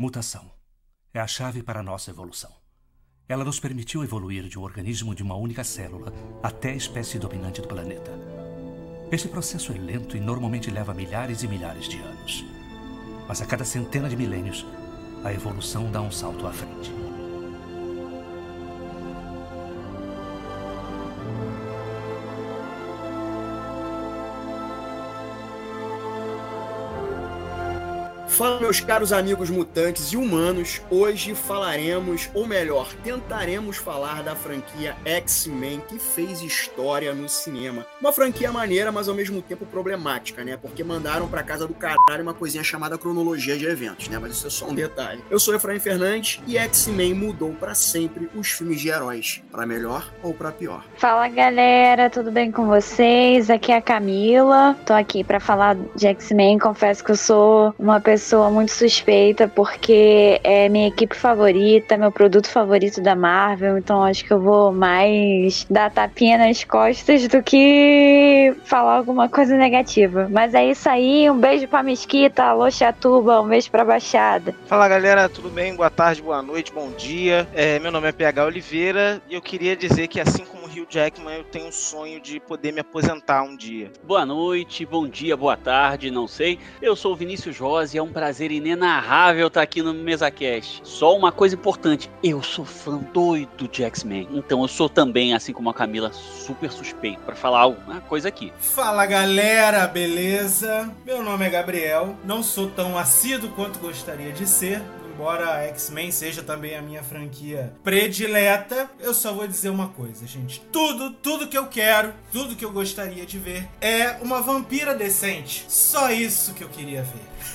Mutação é a chave para a nossa evolução. Ela nos permitiu evoluir de um organismo de uma única célula até a espécie dominante do planeta. Esse processo é lento e normalmente leva milhares e milhares de anos. Mas a cada centena de milênios, a evolução dá um salto à frente. Fala, meus caros amigos mutantes e humanos. Hoje falaremos, ou melhor, tentaremos falar da franquia X-Men que fez história no cinema. Uma franquia maneira, mas ao mesmo tempo problemática, né? Porque mandaram pra casa do caralho uma coisinha chamada cronologia de eventos, né? Mas isso é só um detalhe. Eu sou Efraim Fernandes e X-Men mudou para sempre os filmes de heróis, para melhor ou para pior. Fala, galera, tudo bem com vocês? Aqui é a Camila. Tô aqui para falar de X-Men. Confesso que eu sou uma pessoa pessoa muito suspeita porque é minha equipe favorita, meu produto favorito da Marvel, então acho que eu vou mais dar tapinha nas costas do que falar alguma coisa negativa. Mas é isso aí, um beijo pra Mesquita, alô Chatuba, um beijo pra Baixada. Fala galera, tudo bem? Boa tarde, boa noite, bom dia. É, meu nome é PH Oliveira e eu queria dizer que assim como Hugh Jackman, eu tenho um sonho de poder me aposentar um dia. Boa noite, bom dia, boa tarde, não sei. Eu sou o Vinícius Rosa e é um prazer inenarrável estar aqui no MesaCast. Só uma coisa importante, eu sou fã doido de X-Men, então eu sou também, assim como a Camila, super suspeito para falar alguma coisa aqui. Fala galera, beleza? Meu nome é Gabriel, não sou tão assíduo quanto gostaria de ser, embora X-Men seja também a minha franquia predileta, eu só vou dizer uma coisa, gente. Tudo, tudo que eu quero, tudo que eu gostaria de ver é uma vampira decente. Só isso que eu queria ver.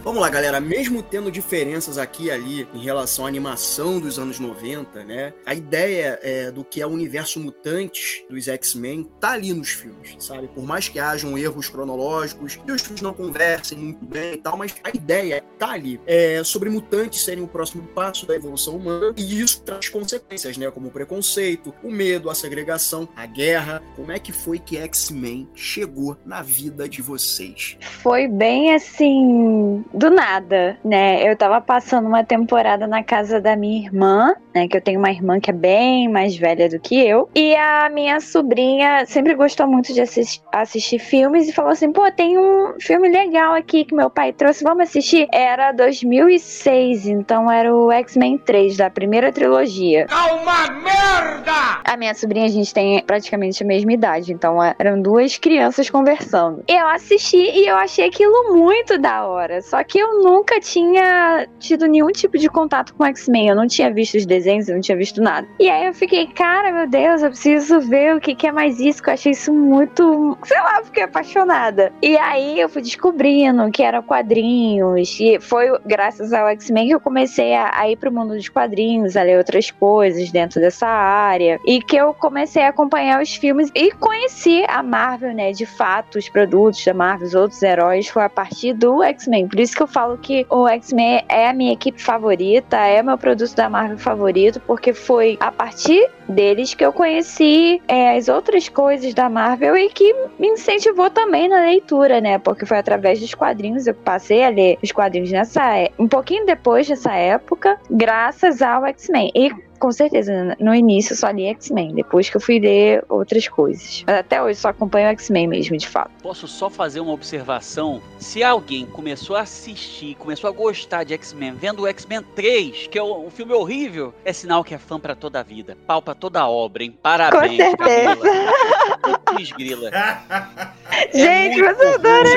Vamos lá, galera. Mesmo tendo diferenças aqui e ali em relação à animação dos anos 90, né? A ideia é, do que é o universo mutante dos X-Men tá ali nos filmes, sabe? Por mais que hajam erros cronológicos e os filmes não conversem muito bem e tal, mas a ideia tá ali. É sobre mutantes serem o próximo passo da evolução humana e isso traz consequências, né? Como o preconceito, o medo, a segregação, a guerra. Como é que foi que X-Men chegou na vida de vocês? Foi bem assim do nada, né? Eu tava passando uma temporada na casa da minha irmã, né? Que eu tenho uma irmã que é bem mais velha do que eu. E a minha sobrinha sempre gostou muito de assistir, assistir filmes e falou assim: pô, tem um filme legal aqui que meu pai trouxe, vamos assistir? Era 2006, então era o X-Men 3, da primeira trilogia. Calma, merda! A minha sobrinha, a gente tem praticamente a mesma idade, então eram duas crianças conversando. Eu assisti e eu achei aquilo muito da hora. Só que eu nunca tinha tido nenhum tipo de contato com X-Men. Eu não tinha visto os desenhos, eu não tinha visto nada. E aí eu fiquei, cara, meu Deus, eu preciso ver o que, que é mais isso, que eu achei isso muito. Sei lá, fiquei apaixonada. E aí eu fui descobrindo que eram quadrinhos. E foi graças ao X-Men que eu comecei a, a ir pro mundo dos quadrinhos, a ler outras coisas dentro dessa área. E que eu comecei a acompanhar os filmes e conheci a Marvel, né? De fato, os produtos da Marvel, os outros heróis, foi a partir do X-Men. Isso que eu falo que o X-Men é a minha equipe favorita, é meu produto da Marvel favorito, porque foi a partir deles que eu conheci é, as outras coisas da Marvel e que me incentivou também na leitura, né? Porque foi através dos quadrinhos eu passei a ler os quadrinhos nessa é, um pouquinho depois dessa época, graças ao X-Men. E com certeza, no início só li X-Men, depois que eu fui ler outras coisas. Mas até hoje só acompanho X-Men mesmo, de fato. Posso só fazer uma observação? Se alguém começou a assistir, começou a gostar de X-Men, vendo o X-Men 3, que é um filme horrível, é sinal que é fã para toda a vida. Pau pra toda a obra, hein? Parabéns, Com certeza. Camila. Grila. É Gente, você adora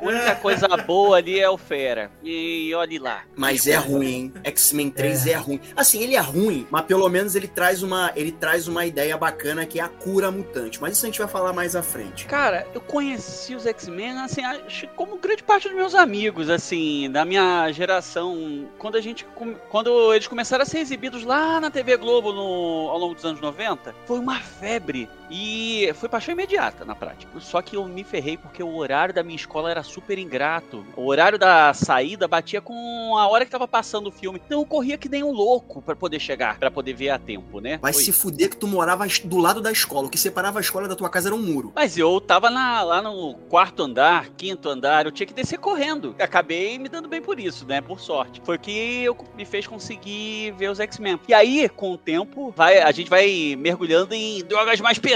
A única coisa boa ali é o Fera. E olhe lá. Mas é ruim, hein? X-Men 3 é. é ruim. Assim, ele é ruim mas pelo menos ele traz uma ele traz uma ideia bacana que é a cura mutante. Mas isso a gente vai falar mais à frente. Cara, eu conheci os X-Men assim, acho como grande parte dos meus amigos, assim, da minha geração, quando a gente quando eles começaram a ser exibidos lá na TV Globo no, ao longo dos anos 90, foi uma febre E foi paixão imediata na prática. Só que eu me ferrei porque o horário da minha escola era super ingrato. O horário da saída batia com a hora que tava passando o filme. Então eu corria que nem um louco para poder chegar, para poder ver a tempo, né? Vai Foi se fuder que tu morava do lado da escola. O que separava a escola da tua casa era um muro. Mas eu tava na- lá no quarto andar, quinto andar, eu tinha que descer correndo. Acabei me dando bem por isso, né? Por sorte. Foi o que eu, me fez conseguir ver os X-Men. E aí, com o tempo, vai, a gente vai mergulhando em drogas mais pesadas,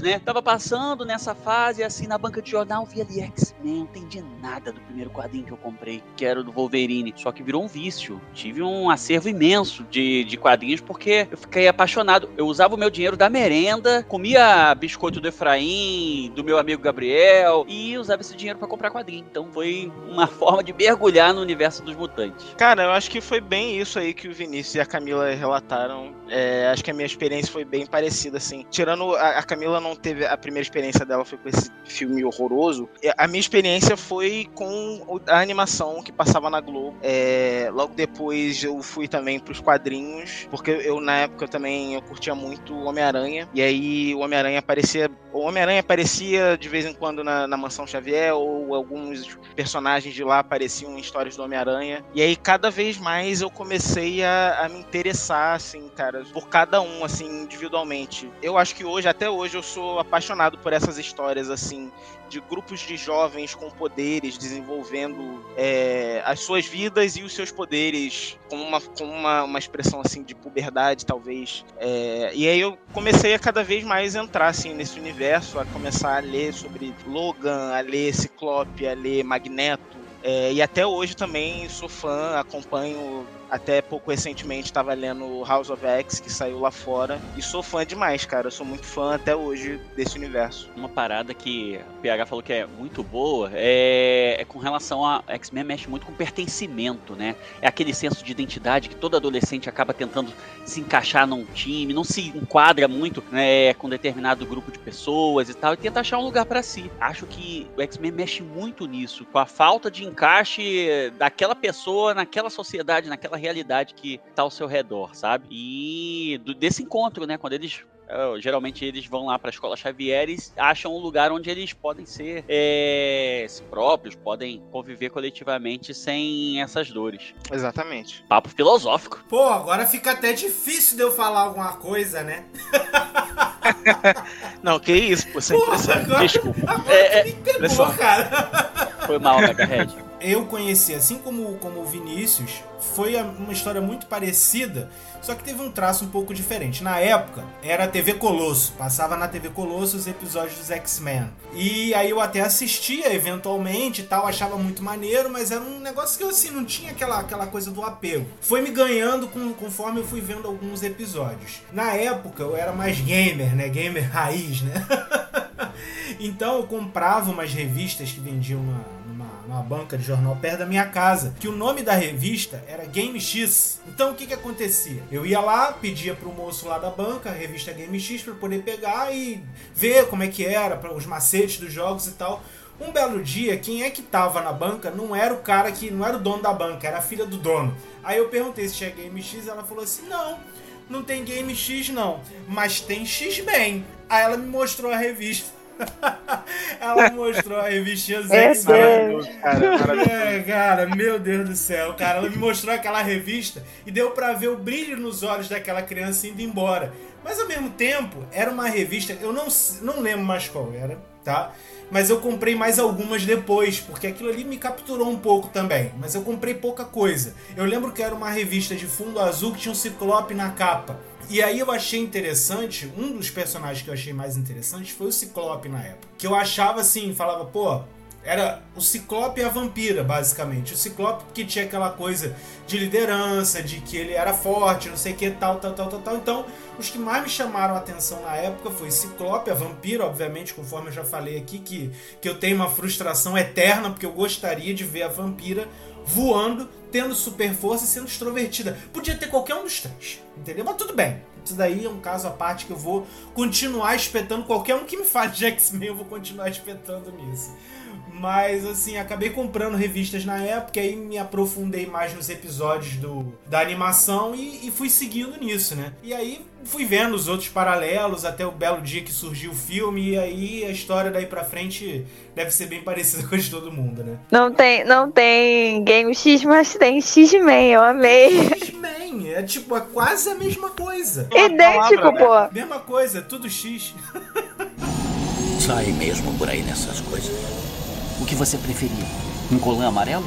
né? Tava passando nessa fase, assim, na banca de jornal, vi ali X-Men, não entendi nada do primeiro quadrinho que eu comprei, que era o do Wolverine. Só que virou um vício. Tive um acervo imenso de, de quadrinhos porque eu fiquei apaixonado. Eu usava o meu dinheiro da merenda, comia biscoito do Efraim, do meu amigo Gabriel, e usava esse dinheiro pra comprar quadrinho. Então foi uma forma de mergulhar no universo dos mutantes. Cara, eu acho que foi bem isso aí que o Vinícius e a Camila relataram. É, acho que a minha experiência foi bem parecida, assim. Tirando a, a Camila não teve a primeira experiência dela foi com esse filme horroroso. A minha experiência foi com a animação que passava na Globo. É, logo depois eu fui também pros quadrinhos, porque eu na época também eu curtia muito Homem-Aranha. E aí o Homem-Aranha aparecia, o Homem-Aranha aparecia de vez em quando na, na Mansão Xavier ou alguns personagens de lá apareciam em histórias do Homem-Aranha. E aí, cada vez mais, eu comecei a, a me interessar, assim, cara, por cada um, assim, individualmente. Eu acho que hoje, até hoje, eu sou apaixonado por essas histórias, assim, de grupos de jovens com poderes desenvolvendo é, as suas vidas e os seus poderes com uma, com uma, uma expressão assim de puberdade talvez. É, e aí eu comecei a cada vez mais entrar assim nesse universo a começar a ler sobre Logan a ler Ciclope a ler Magneto. É, e até hoje também sou fã acompanho até pouco recentemente estava lendo House of X, que saiu lá fora. E sou fã demais, cara. Eu sou muito fã até hoje desse universo. Uma parada que o PH falou que é muito boa é, é com relação a X-Men mexe muito com pertencimento, né? É aquele senso de identidade que todo adolescente acaba tentando se encaixar num time, não se enquadra muito né, com determinado grupo de pessoas e tal, e tenta achar um lugar pra si. Acho que o X-Men mexe muito nisso, com a falta de encaixe daquela pessoa naquela sociedade, naquela realidade que tá ao seu redor, sabe? E do- desse encontro, né? Quando eles é, geralmente eles vão lá para a escola Xavier e acham um lugar onde eles podem ser é, próprios, podem conviver coletivamente sem essas dores. Exatamente. Papo filosófico. Pô, agora fica até difícil de eu falar alguma coisa, né? Não, que isso, pô, sem Porra, agora, Desculpa. agora É, me pegou, cara. Foi mal, Megahead. Eu conheci, assim como, como o Vinícius, foi uma história muito parecida, só que teve um traço um pouco diferente. Na época, era a TV Colosso, passava na TV Colosso os episódios dos X-Men. E aí eu até assistia eventualmente e tal, achava muito maneiro, mas era um negócio que eu assim, não tinha aquela, aquela coisa do apego. Foi me ganhando com- conforme eu fui vendo alguns episódios. Na época eu era mais gamer, né? Gamer raiz, né? Então eu comprava umas revistas que vendiam na, numa banca de jornal perto da minha casa, que o nome da revista era Game X. Então o que que acontecia? Eu ia lá, pedia pro moço lá da banca a revista Game X para poder pegar e ver como é que era, para os macetes dos jogos e tal. Um belo dia, quem é que tava na banca não era o cara que não era o dono da banca, era a filha do dono. Aí eu perguntei se tinha Game X, ela falou assim: "Não, não tem Game X não, mas tem X-Men". Aí ela me mostrou a revista. ela me mostrou a revistinha dos É X-Men. Maravilhoso, cara. Maravilhoso. É, cara, meu Deus do céu, cara. Ela me mostrou aquela revista e deu pra ver o brilho nos olhos daquela criança indo embora. Mas ao mesmo tempo, era uma revista, eu não, não lembro mais qual era, tá? Mas eu comprei mais algumas depois, porque aquilo ali me capturou um pouco também. Mas eu comprei pouca coisa. Eu lembro que era uma revista de fundo azul que tinha um ciclope na capa. E aí eu achei interessante, um dos personagens que eu achei mais interessante foi o Ciclope na época. Que eu achava assim, falava, pô, era o Ciclope e a vampira, basicamente. O Ciclope que tinha aquela coisa de liderança, de que ele era forte, não sei o que, tal, tal, tal, tal, tal. Então, os que mais me chamaram a atenção na época foi Ciclope, a vampira, obviamente, conforme eu já falei aqui, que, que eu tenho uma frustração eterna, porque eu gostaria de ver a vampira voando, tendo super força e sendo extrovertida. Podia ter qualquer um dos três, entendeu? Mas tudo bem. Isso daí é um caso à parte que eu vou continuar espetando. Qualquer um que me fale de X-Men, eu vou continuar espetando nisso. Mas, assim, acabei comprando revistas na época, aí me aprofundei mais nos episódios do, da animação e, e fui seguindo nisso, né? E aí fui vendo os outros paralelos até o belo dia que surgiu o filme, e aí a história daí pra frente deve ser bem parecida com a de todo mundo, né? Não tem, não tem Game X, mas tem X-Men, eu amei. X-Men, é tipo, é quase a mesma coisa. Idêntico, pô. Mesma coisa, tudo X. Sai mesmo por aí nessas coisas. O que você preferia? Um colã amarelo?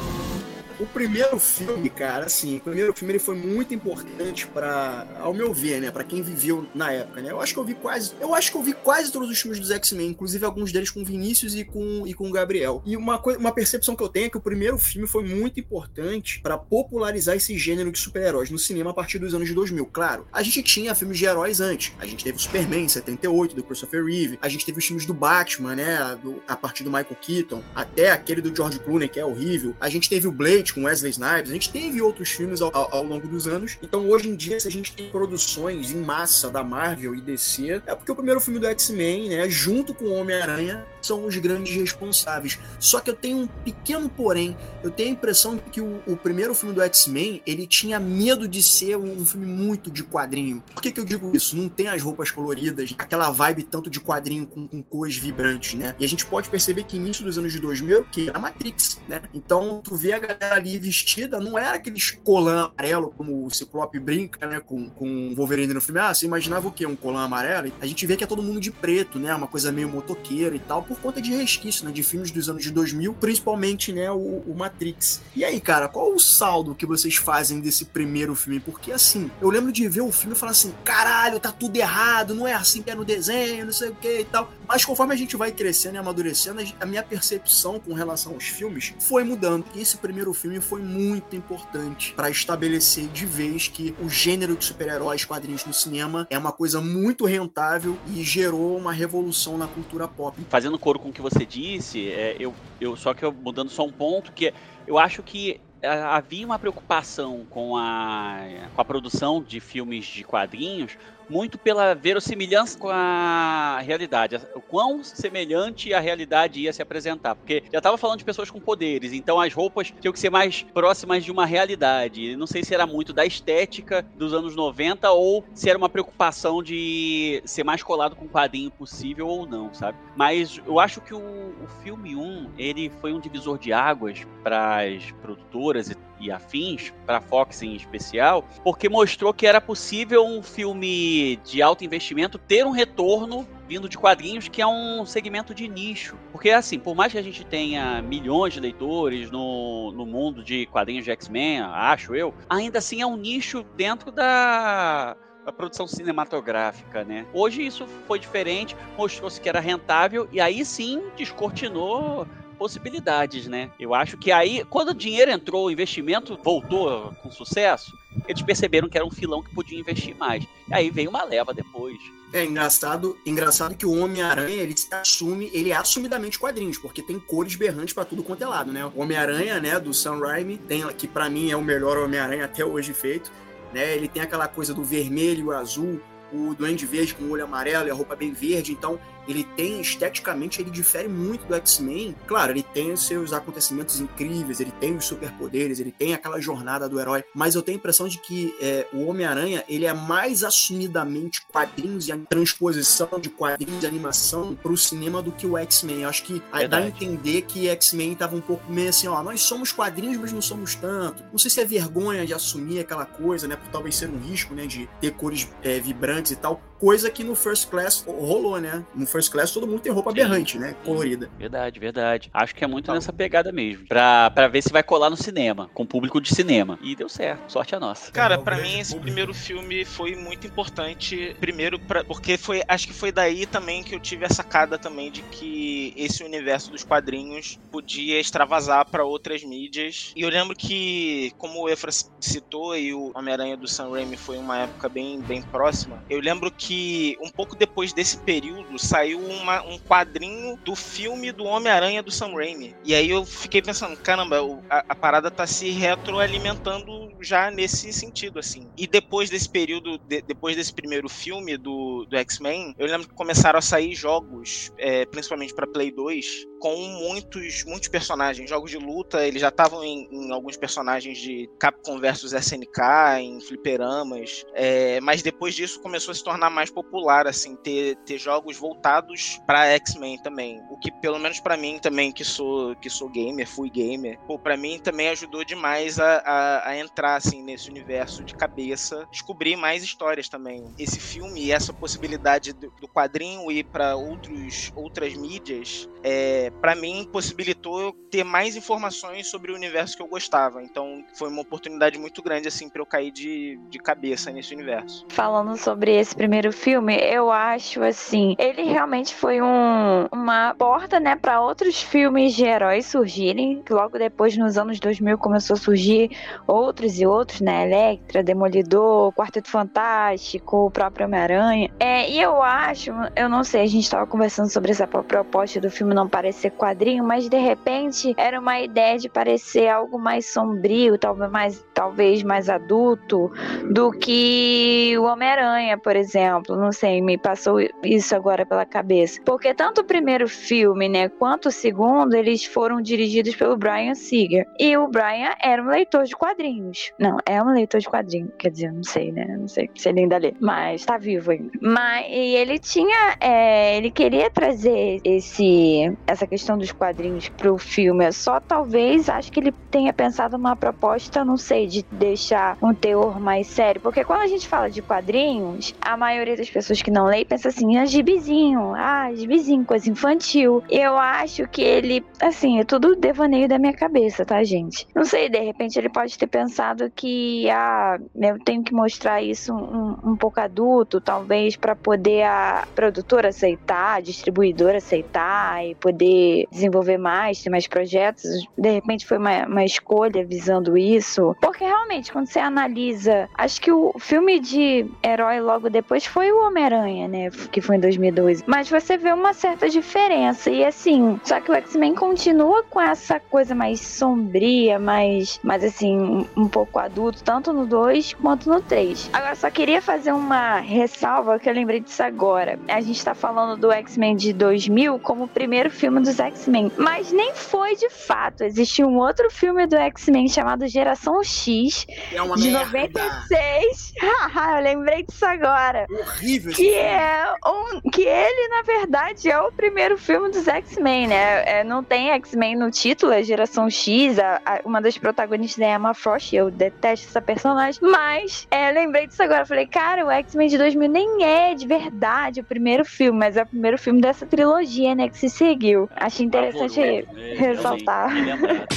O primeiro filme, cara, assim, o primeiro filme ele foi muito importante para, ao meu ver, né, para quem viveu na época, né? Eu acho que eu vi quase, eu acho que eu vi quase todos os filmes dos X-Men, inclusive alguns deles com Vinícius e com e com Gabriel. E uma coisa, uma percepção que eu tenho é que o primeiro filme foi muito importante para popularizar esse gênero de super-heróis no cinema a partir dos anos de 2000. Claro, a gente tinha filmes de heróis antes. A gente teve o Superman em 78 do Christopher Reeve, a gente teve os filmes do Batman, né, do, a partir do Michael Keaton, até aquele do George Clooney que é horrível. A gente teve o Blade com Wesley Snipes, a gente teve outros filmes ao, ao, longo dos anos. Então, hoje em dia, se a gente tem produções em massa da Marvel e DC, é porque o primeiro filme do X-Men, né, junto com o Homem-Aranha, são os grandes responsáveis. Só que eu tenho um pequeno porém. Eu tenho a impressão de que o, o primeiro filme do X-Men, ele tinha medo de ser um, um, filme muito de quadrinho. Por que, que eu digo isso? Não tem as roupas coloridas, aquela vibe tanto de quadrinho com, com cores vibrantes, né? E a gente pode perceber que início dos anos de 2000, que era Matrix, né? Então, tu vê a galera ali vestida, não era aqueles colã amarelo, como o Ciclope brinca, né, com, com o Wolverine no filme. Ah, você imaginava o quê? Um colã amarelo? A gente vê que é todo mundo de preto, né, uma coisa meio motoqueira e tal, por conta de resquício, né, de filmes dos anos de 2000, principalmente, né, o, o Matrix. E aí, cara, qual o saldo que vocês fazem desse primeiro filme? Porque, assim, eu lembro de ver o filme e falar assim, caralho, tá tudo errado, não é assim que é no desenho, não sei o que e tal. Mas conforme a gente vai crescendo e amadurecendo, a minha percepção com relação aos filmes foi mudando. E esse primeiro filme foi muito importante para estabelecer de vez que o gênero de super-heróis quadrinhos no cinema é uma coisa muito rentável e gerou uma revolução na cultura pop. Fazendo coro com o que você disse, é, eu, eu só que eu mudando só um ponto que eu acho que havia uma preocupação com a, com a produção de filmes de quadrinhos muito pela verossimilhança com a realidade, o quão semelhante a realidade ia se apresentar, porque já estava falando de pessoas com poderes, então as roupas tinham que ser mais próximas de uma realidade. Não sei se era muito da estética dos anos 90 ou se era uma preocupação de ser mais colado com o quadrinho possível ou não, sabe? Mas eu acho que o, o filme 1, ele foi um divisor de águas para as produtoras e e afins, para Fox em especial, porque mostrou que era possível um filme de alto investimento ter um retorno vindo de quadrinhos, que é um segmento de nicho. Porque, assim, por mais que a gente tenha milhões de leitores no, no mundo de quadrinhos de X-Men, acho eu, ainda assim é um nicho dentro da a produção cinematográfica, né? Hoje isso foi diferente, mostrou-se que era rentável e aí sim descortinou possibilidades, né? Eu acho que aí, quando o dinheiro entrou, o investimento voltou com sucesso, eles perceberam que era um filão que podia investir mais. E aí veio uma leva depois. É engraçado, engraçado que o Homem-Aranha, ele se assume, ele é assumidamente quadrinhos, porque tem cores berrantes para tudo quanto é lado, né? O Homem-Aranha, né, do Sam Raimi, tem que para mim é o melhor Homem-Aranha até hoje feito, né? Ele tem aquela coisa do vermelho azul, o Duende Verde com o olho amarelo e a roupa bem verde, então ele tem esteticamente ele difere muito do X-Men. Claro, ele tem os seus acontecimentos incríveis, ele tem os superpoderes, ele tem aquela jornada do herói, mas eu tenho a impressão de que é, o Homem-Aranha ele é mais assumidamente quadrinhos e a transposição de quadrinhos e animação para o cinema do que o X-Men. Acho que Verdade. dá a entender que X-Men tava um pouco meio assim, ó, nós somos quadrinhos, mas não somos tanto. Não sei se é vergonha de assumir aquela coisa, né, por talvez ser um risco, né, de ter cores é, vibrantes e tal, coisa que no First Class rolou, né? No First Class todo mundo tem roupa Sim. berrante, né? Colorida. Verdade, verdade. Acho que é muito tá. nessa pegada mesmo. Pra, pra ver se vai colar no cinema, com o público de cinema. E deu certo. Sorte a nossa. Cara, para mim esse primeiro filme foi muito importante. Primeiro, pra, porque foi. Acho que foi daí também que eu tive a sacada também de que esse universo dos quadrinhos podia extravasar para outras mídias. E eu lembro que, como o Efra citou, e o Homem-Aranha do Sam Raimi foi uma época bem, bem próxima, eu lembro que que um pouco depois desse período saiu uma, um quadrinho do filme do Homem-Aranha do Sam Raimi. E aí eu fiquei pensando, caramba, a, a, parada tá se retroalimentando já nesse sentido, assim. E depois desse período, de, depois desse primeiro filme do, do X-Men, eu lembro que começaram a sair jogos, é, principalmente para Play 2, com muitos, muitos personagens. Jogos de luta, eles já estavam em, em, alguns personagens de Capcom vs SNK, em fliperamas. É, mas depois disso começou a se tornar mais popular, assim, ter, ter jogos voltados para X-Men também. O que, pelo menos para mim também, que sou, que sou gamer, fui gamer, pô, pra mim também ajudou demais a, a, a entrar, assim, nesse universo de cabeça, descobrir mais histórias também. Esse filme e essa possibilidade do, do quadrinho ir para outros outras mídias, é, para mim possibilitou ter mais informações sobre o universo que eu gostava. Então foi uma oportunidade muito grande assim para eu cair de, de cabeça nesse universo. Falando sobre esse primeiro filme, eu acho assim, ele realmente foi um, uma porta, né, para outros filmes de heróis surgirem. Logo depois, nos anos 2000, começou a surgir outros e outros, né, Electra, Demolidor, Quarteto Fantástico, o próprio Homem-Aranha. É, e eu acho, eu não sei, a gente estava conversando sobre essa proposta do filme não parecer quadrinho, mas de repente era uma ideia de parecer algo mais sombrio, talvez mais, talvez mais adulto do que o Homem-Aranha, por exemplo. Não sei, me passou isso agora pela cabeça. Porque tanto o primeiro filme, né, quanto o segundo, eles foram dirigidos pelo Brian Singer. E o Brian era um leitor de quadrinhos. Não, é um leitor de quadrinhos. Quer dizer, não sei, né? Não sei se ele ainda lê. Mas tá vivo ainda. Mas e ele tinha. É, ele queria trazer esse, essa questão dos quadrinhos pro filme. Só talvez acho que ele tenha pensado uma proposta, não sei, de deixar um teor mais sério. Porque quando a gente fala de quadrinhos, a maioria das pessoas que não lê pensa assim, ah, gibizinho, ah, gibizinho, coisa infantil. Eu acho que ele, assim, é tudo devaneio da minha cabeça, tá, gente? Não sei, de repente ele pode ter pensado que, ah, eu tenho que mostrar isso um, um pouco adulto, talvez, para poder a produtora aceitar, a distribuidora aceitar e poder desenvolver mais, ter mais projetos. De repente foi uma, uma escolha visando isso. Porque realmente, quando você analisa, acho que o filme de herói logo depois foi o Homem-Aranha, né? Que foi em 2012. Mas você vê uma certa diferença. E assim, só que o X-Men continua com essa coisa mais sombria, mais, mais assim, um pouco adulto, tanto no 2 quanto no 3. Agora, só queria fazer uma ressalva que eu lembrei disso agora. A gente tá falando do X-Men de 2000 como o primeiro filme dos X-Men, mas nem foi de fato. Existia um outro filme do X-Men chamado Geração X, é uma de merda. 96. eu lembrei disso agora. Horrível Que é um, que ele, na verdade, é o primeiro filme dos X-Men, né? É, não tem X-Men no título, é Geração X. A, a- uma das protagonistas é Emma Frost, eu detesto essa personagem. Mas, é, lembrei disso agora. Falei, cara, o X-Men de 2000 nem é de verdade o primeiro filme, mas é o primeiro filme dessa trilogia, né? Que se seguiu. Achei interessante né? ressaltar. Lembrado.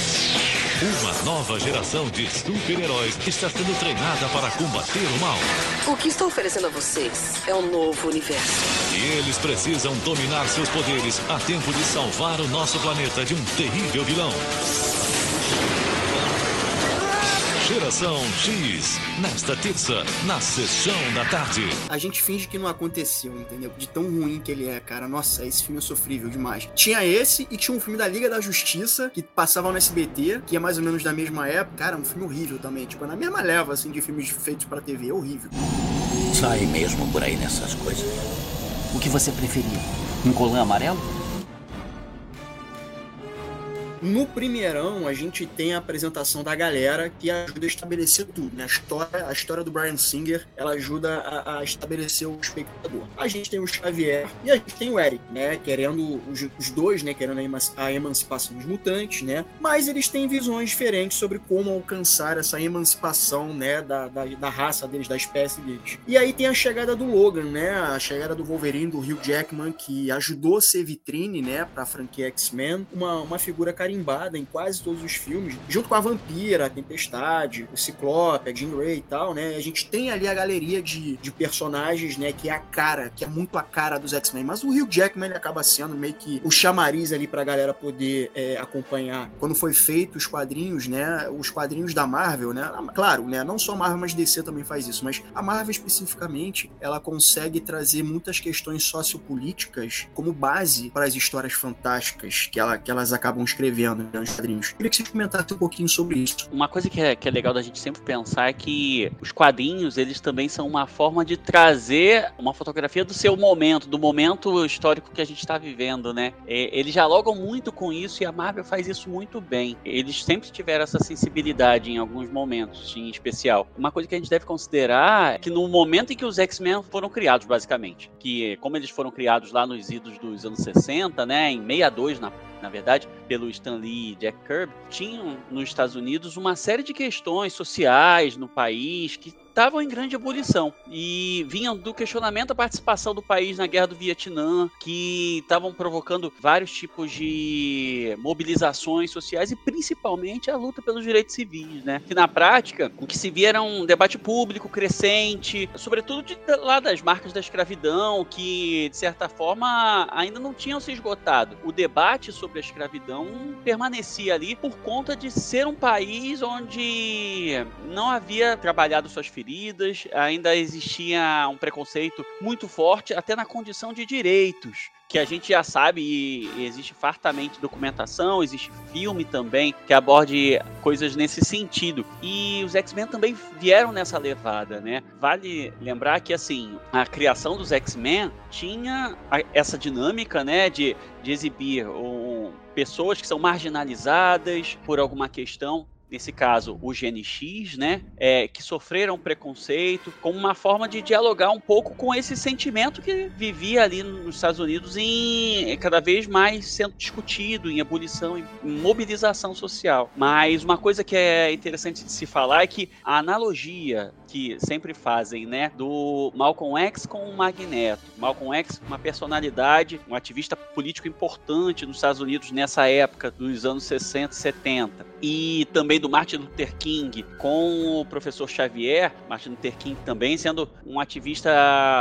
Uma nova geração de super-heróis está sendo treinada para combater o mal. O que estou oferecendo a vocês é um novo universo. E eles precisam dominar seus poderes a tempo de salvar o nosso planeta de um terrível vilão. Geração X, nesta terça, na sessão da tarde. A gente finge que não aconteceu, entendeu? De tão ruim que ele é, cara. Nossa, esse filme é sofrível demais. Tinha esse e tinha um filme da Liga da Justiça, que passava no SBT, que é mais ou menos da mesma época. Cara, um filme horrível também. Tipo, é na mesma leva, assim, de filmes feitos pra TV. É horrível. Sai mesmo por aí nessas coisas. O que você preferia? Um colã amarelo? No primeirão, a gente tem a apresentação da galera que ajuda a estabelecer tudo, né? A história, a história do Brian Singer, ela ajuda a, a estabelecer o espectador. A gente tem o Xavier e a gente tem o Eric, né? Querendo, os, os dois, né? Querendo a, eman- a emancipação dos mutantes, né? Mas eles têm visões diferentes sobre como alcançar essa emancipação, né? Da, da, da raça deles, da espécie deles. E aí tem a chegada do Logan, né? A chegada do Wolverine, do Hugh Jackman, que ajudou a ser vitrine, né? Pra franquia X-Men. Uma, uma figura carimbada em quase todos os filmes, junto com a Vampira, a Tempestade, o Ciclope, a Jean Grey e tal, né? A gente tem ali a galeria de, de personagens, né, que é a cara, que é muito a cara dos X-Men. Mas o Hugh Jackman acaba sendo meio que o chamariz ali pra galera poder é, acompanhar. Quando foi feito os quadrinhos, né? Os quadrinhos da Marvel, né? Claro, né? Não só Marvel, mas DC também faz isso. Mas a Marvel especificamente, ela consegue trazer muitas questões sociopolíticas como base para as histórias fantásticas que, ela, que elas acabam escrevendo né, nos quadrinhos. Queria que você comentasse um pouquinho sobre isso. Uma coisa que é, que é legal da gente sempre pensar é que os quadrinhos, eles também são uma forma de trazer uma fotografia do seu momento, do momento histórico que a gente está vivendo, né? Eles dialogam muito com isso e a Marvel faz isso muito bem. Eles sempre tiveram essa sensibilidade em alguns momentos, em especial. Uma coisa que a gente deve considerar é que no momento em que os X-Men foram criados, basicamente, que como eles foram criados lá nos idos dos anos 60, né, em 62 na na verdade, pelo Stan Lee e Jack Kirby, tinham nos Estados Unidos uma série de questões sociais no país que estavam em grande ebulição e vinham do questionamento da participação do país na guerra do Vietnã, que estavam provocando vários tipos de mobilizações sociais e principalmente a luta pelos direitos civis, né? Que na prática, o que se via era um debate público crescente, sobretudo de, lá das marcas da escravidão, que de certa forma ainda não tinham se esgotado. O debate sobre a escravidão permanecia ali por conta de ser um país onde não havia trabalhado suas feridas ainda existia um preconceito muito forte, até na condição de direitos que a gente já sabe e existe fartamente documentação, existe filme também que aborde coisas nesse sentido. E os X-Men também vieram nessa levada, né? Vale lembrar que assim, a criação dos X-Men tinha essa dinâmica, né, de, de exibir um, pessoas que são marginalizadas por alguma questão nesse caso o GNX, né, é, que sofreram preconceito, como uma forma de dialogar um pouco com esse sentimento que vivia ali nos Estados Unidos em cada vez mais sendo discutido, em ebulição, em mobilização social. Mas uma coisa que é interessante de se falar é que a analogia que sempre fazem, né, do Malcolm X com o Magneto. Malcolm X, uma personalidade, um ativista político importante nos Estados Unidos nessa época dos anos 60 e 70. E também do Martin Luther King com o professor Xavier, Martin Luther King também sendo um ativista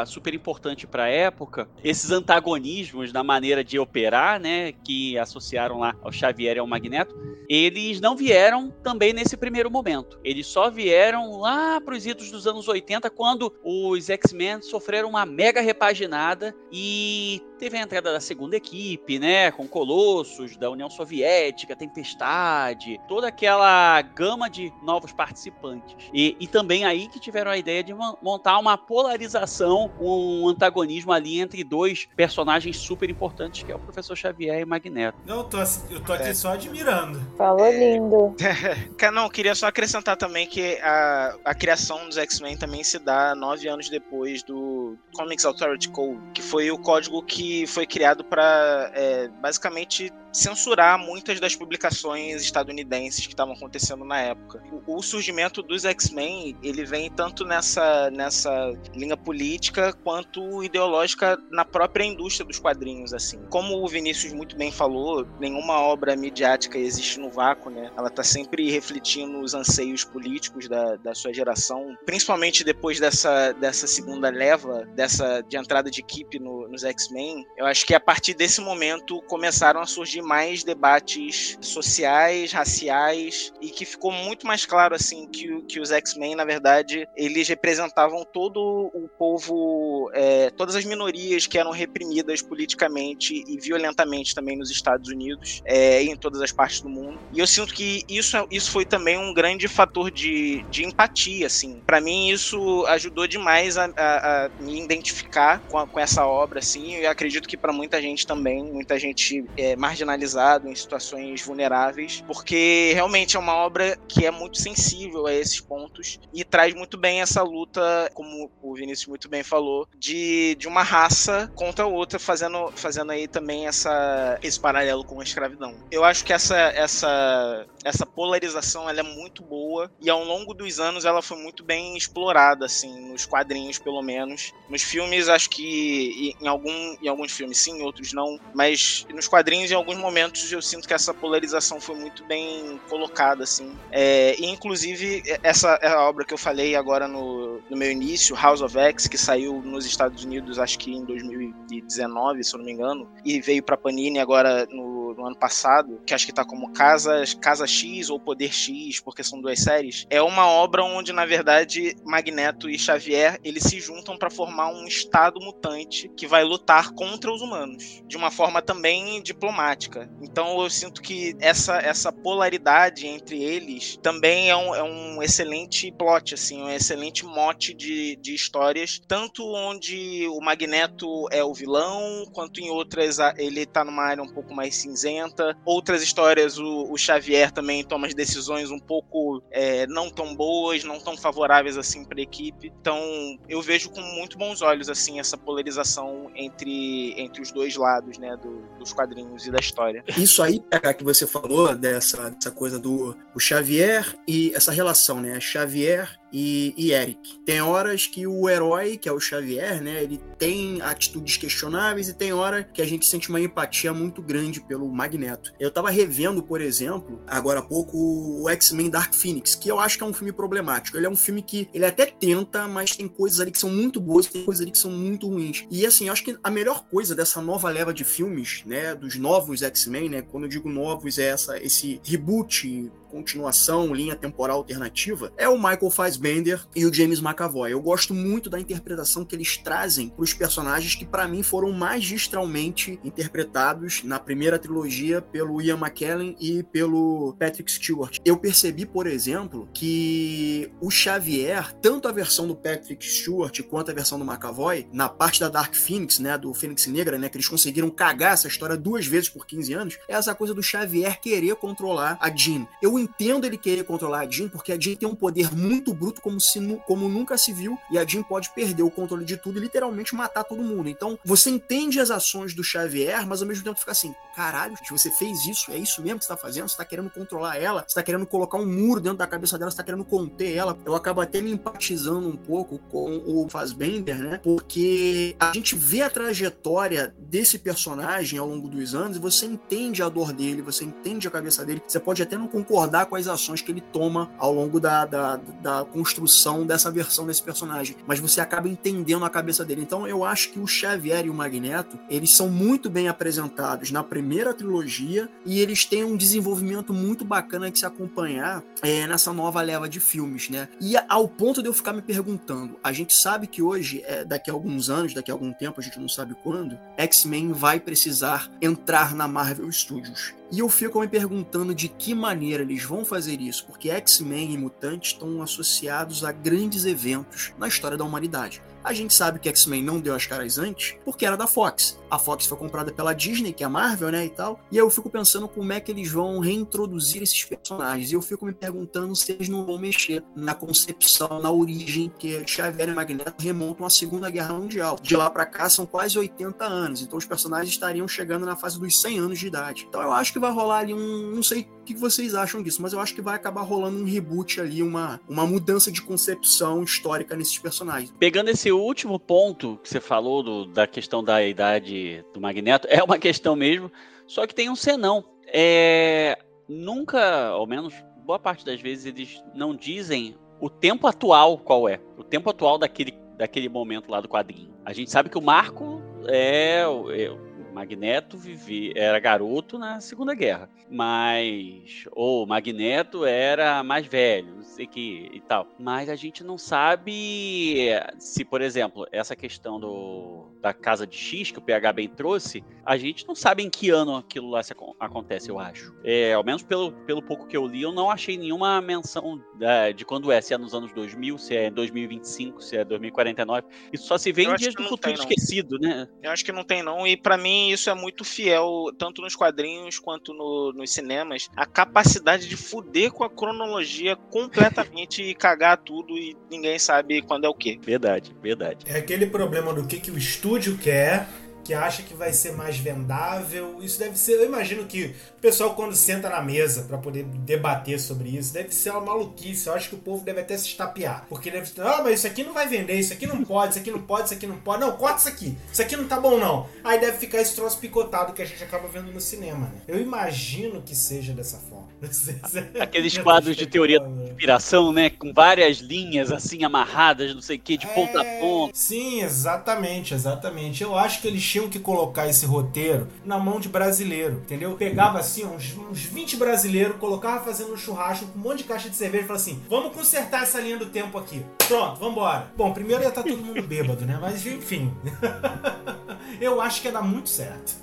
super importante para a época. Esses antagonismos na maneira de operar, né, que associaram lá ao Xavier e ao Magneto, eles não vieram também nesse primeiro momento. Eles só vieram lá para os idos dos anos 80, quando os X-Men sofreram uma mega repaginada e teve a entrada da segunda equipe, né, com Colossos, da União Soviética, Tempestade, toda aquela gama de novos participantes. E, e também aí que tiveram a ideia de montar uma polarização, um antagonismo ali entre dois personagens super importantes, que é o Professor Xavier e o Magneto. Não, eu tô, eu tô aqui é. só admirando. Falou lindo. Não, queria só acrescentar também que a, a criação dos X-Men também se dá nove anos depois do Comics Authority Code, que foi o código que foi criado para é, basicamente censurar muitas das publicações estadunidenses que estavam acontecendo na época. O, o surgimento dos X-Men, ele vem tanto nessa, nessa linha política quanto ideológica na própria indústria dos quadrinhos, assim. Como o Vinícius muito bem falou, nenhuma obra midiática existe no vácuo, né? Ela está sempre refletindo os anseios políticos da, da sua geração, principalmente depois dessa, dessa segunda leva, dessa de entrada de equipe no, nos X-Men. Eu acho que a partir desse momento começaram a surgir mais debates sociais, raciais e que ficou muito mais claro assim que, que os X-Men na verdade eles representavam todo o povo, é, todas as minorias que eram reprimidas politicamente e violentamente também nos Estados Unidos é, e em todas as partes do mundo. E eu sinto que isso, isso foi também um grande fator de, de empatia, assim. Para mim isso ajudou demais a, a, a me identificar com, a, com essa obra, assim. E acredito que para muita gente também, muita gente é, marginalizada em situações vulneráveis, porque realmente é uma obra que é muito sensível a esses pontos e traz muito bem essa luta, como o Vinícius muito bem falou, de, de uma raça contra outra, fazendo, fazendo aí também essa, esse paralelo com a escravidão. Eu acho que essa, essa, essa polarização ela é muito boa e ao longo dos anos ela foi muito bem explorada, assim, nos quadrinhos pelo menos. Nos filmes, acho que em, algum, em alguns filmes sim, em outros não, mas nos quadrinhos, em alguns momentos eu sinto que essa polarização foi muito bem colocada, assim. É, e inclusive, essa é a obra que eu falei agora no, no meu início, House of X, que saiu nos Estados Unidos, acho que em 2019, se eu não me engano, e veio pra Panini agora no, no ano passado, que acho que tá como Casa, Casa X ou Poder X, porque são duas séries. É uma obra onde, na verdade, Magneto e Xavier, eles se juntam para formar um estado mutante que vai lutar contra os humanos, de uma forma também diplomática. Então eu sinto que essa, essa polaridade entre eles também é um, é um excelente plot, assim, um excelente mote de, de histórias, tanto onde o Magneto é o vilão, quanto em outras ele tá numa área um pouco mais cinzenta. Outras histórias, o, o Xavier também toma as decisões um pouco é, não tão boas, não tão favoráveis assim para a equipe. Então eu vejo com muito bons olhos assim essa polarização entre, entre os dois lados, né, do, dos quadrinhos e da história. Isso aí, cara, que você falou dessa, dessa coisa do o Xavier e essa relação, né, Xavier e, e, Eric. Tem horas que o herói, que é o Xavier, né, ele tem atitudes questionáveis e tem hora que a gente sente uma empatia muito grande pelo Magneto. Eu tava revendo, por exemplo, agora há pouco, o X-Men Dark Phoenix, que eu acho que é um filme problemático. Ele é um filme que ele até tenta, mas tem coisas ali que são muito boas, tem coisas ali que são muito ruins. E assim, eu acho que a melhor coisa dessa nova leva de filmes, né, dos novos X-Men, né, quando eu digo novos é essa esse reboot continuação, linha temporal alternativa, é o Michael Fassbender e o James McAvoy. Eu gosto muito da interpretação que eles trazem para os personagens que para mim foram magistralmente interpretados na primeira trilogia pelo Ian McKellen e pelo Patrick Stewart. Eu percebi, por exemplo, que o Xavier, tanto a versão do Patrick Stewart quanto a versão do McAvoy, na parte da Dark Phoenix, né, do Fênix Negra, né, que eles conseguiram cagar essa história duas vezes por 15 anos, é essa coisa do Xavier querer controlar a Jean. Eu entendo ele querer controlar a Jean, porque a Jean tem um poder muito bruto, como, se, como nunca se viu, e a Jean pode perder o controle de tudo e literalmente matar todo mundo. Então, você entende as ações do Xavier, mas ao mesmo tempo fica assim: caralho, se você fez isso, é isso mesmo que você tá fazendo? Você tá querendo controlar ela? Você tá querendo colocar um muro dentro da cabeça dela? Você tá querendo conter ela? Eu acabo até me empatizando um pouco com o Fassbender, né? Porque a gente vê a trajetória desse personagem ao longo dos anos e você entende a dor dele, você entende a cabeça dele. Você pode até não concordar concordar com as ações que ele toma ao longo da, da, da construção dessa versão desse personagem, mas você acaba entendendo a cabeça dele. Então eu acho que o Xavier e o Magneto, eles são muito bem apresentados na primeira trilogia e eles têm um desenvolvimento muito bacana de se acompanhar é, nessa nova leva de filmes, né? E ao ponto de eu ficar me perguntando, a gente sabe que hoje, é, daqui a alguns anos, daqui a algum tempo, a gente não sabe quando, X-Men vai precisar entrar na Marvel Studios. E eu fico me perguntando de que maneira eles vão fazer isso, porque X-Men e Mutantes estão associados a grandes eventos na história da humanidade. A gente sabe que X-Men não deu as caras antes porque era da Fox. A Fox foi comprada pela Disney, que é a Marvel, né, e tal. E aí eu fico pensando como é que eles vão reintroduzir esses personagens. E eu fico me perguntando se eles não vão mexer na concepção, na origem que Xavier e Magneto remontam à Segunda Guerra Mundial. De lá para cá são quase 80 anos. Então os personagens estariam chegando na fase dos 100 anos de idade. Então eu acho que vai rolar ali um, não sei o que vocês acham disso, mas eu acho que vai acabar rolando um reboot ali, uma, uma mudança de concepção histórica nesses personagens. Pegando esse último ponto que você falou do, da questão da idade do Magneto, é uma questão mesmo, só que tem um senão. É, nunca, ao menos boa parte das vezes, eles não dizem o tempo atual qual é. O tempo atual daquele, daquele momento lá do quadrinho. A gente sabe que o Marco é, é Magneto vive, era garoto na Segunda Guerra, mas ou Magneto era mais velho, não sei que e tal. Mas a gente não sabe se, por exemplo, essa questão do, da casa de X que o PH bem trouxe, a gente não sabe em que ano aquilo lá se, acontece, eu acho. É, ao menos pelo, pelo pouco que eu li, eu não achei nenhuma menção é, de quando é, se é nos anos 2000, se é 2025, se é 2049. Isso só se vê eu em dias do futuro tem, esquecido, né? Eu acho que não tem não, e para mim isso é muito fiel, tanto nos quadrinhos quanto no, nos cinemas, a capacidade de fuder com a cronologia completamente e cagar tudo e ninguém sabe quando é o quê. Verdade, verdade. É aquele problema do que, que o estúdio quer que acha que vai ser mais vendável. Isso deve ser, eu imagino que o pessoal quando senta na mesa para poder debater sobre isso, deve ser uma maluquice. Eu acho que o povo deve até se estapear, porque deve, ah, mas isso aqui não vai vender, isso aqui não pode, isso aqui não pode, isso aqui não pode. Não, corta isso aqui. Isso aqui não tá bom não. Aí deve ficar esse troço picotado que a gente acaba vendo no cinema, né? Eu imagino que seja dessa forma. Aqueles quadros de teoria da inspiração, né, com várias linhas assim amarradas, não sei o que, de ponta a É, ponta. Sim, exatamente, exatamente. Eu acho que eles tinham que colocar esse roteiro na mão de brasileiro, entendeu? Pegava assim uns, uns 20 brasileiros, colocava fazendo um churrasco com um monte de caixa de cerveja e falava assim: vamos consertar essa linha do tempo aqui. Pronto, vambora. Bom, primeiro ia estar todo mundo bêbado, né? Mas enfim. Eu acho que ia dar muito certo.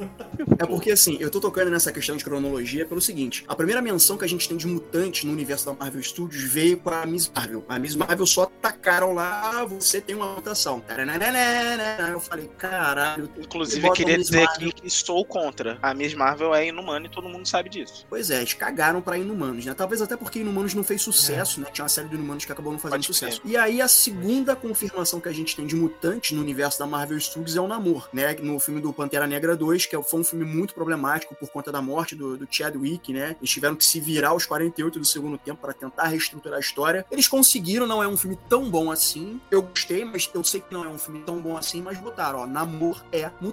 É porque assim, eu tô tocando nessa questão de cronologia pelo seguinte: a primeira menção que a gente tem de mutante no universo da Marvel Studios veio com a Miss Marvel. A Miss Marvel só tacaram lá, ah, você tem uma mutação. Eu falei, caralho. Inclusive, botam queria dizer Marvel. aqui que sou contra. A Miss Marvel é inumana e todo mundo sabe disso. Pois é, eles cagaram pra Inumanos, né? Talvez até porque Inumanos não fez sucesso, né? Tinha uma série de Inumanos que acabou não fazendo Pode sucesso. crer. E aí a segunda confirmação que a gente tem de mutante no universo da Marvel Studios é o Namor, né? No filme do Pantera Negra 2, que foi um filme muito problemático por conta da morte do, do Chadwick, né? Eles tiveram que se virar aos 48 do segundo tempo para tentar reestruturar a história. Eles conseguiram, não é um filme tão bom assim. Eu gostei, mas eu sei que não é um filme tão bom assim, mas botaram, ó, Namor é mutante.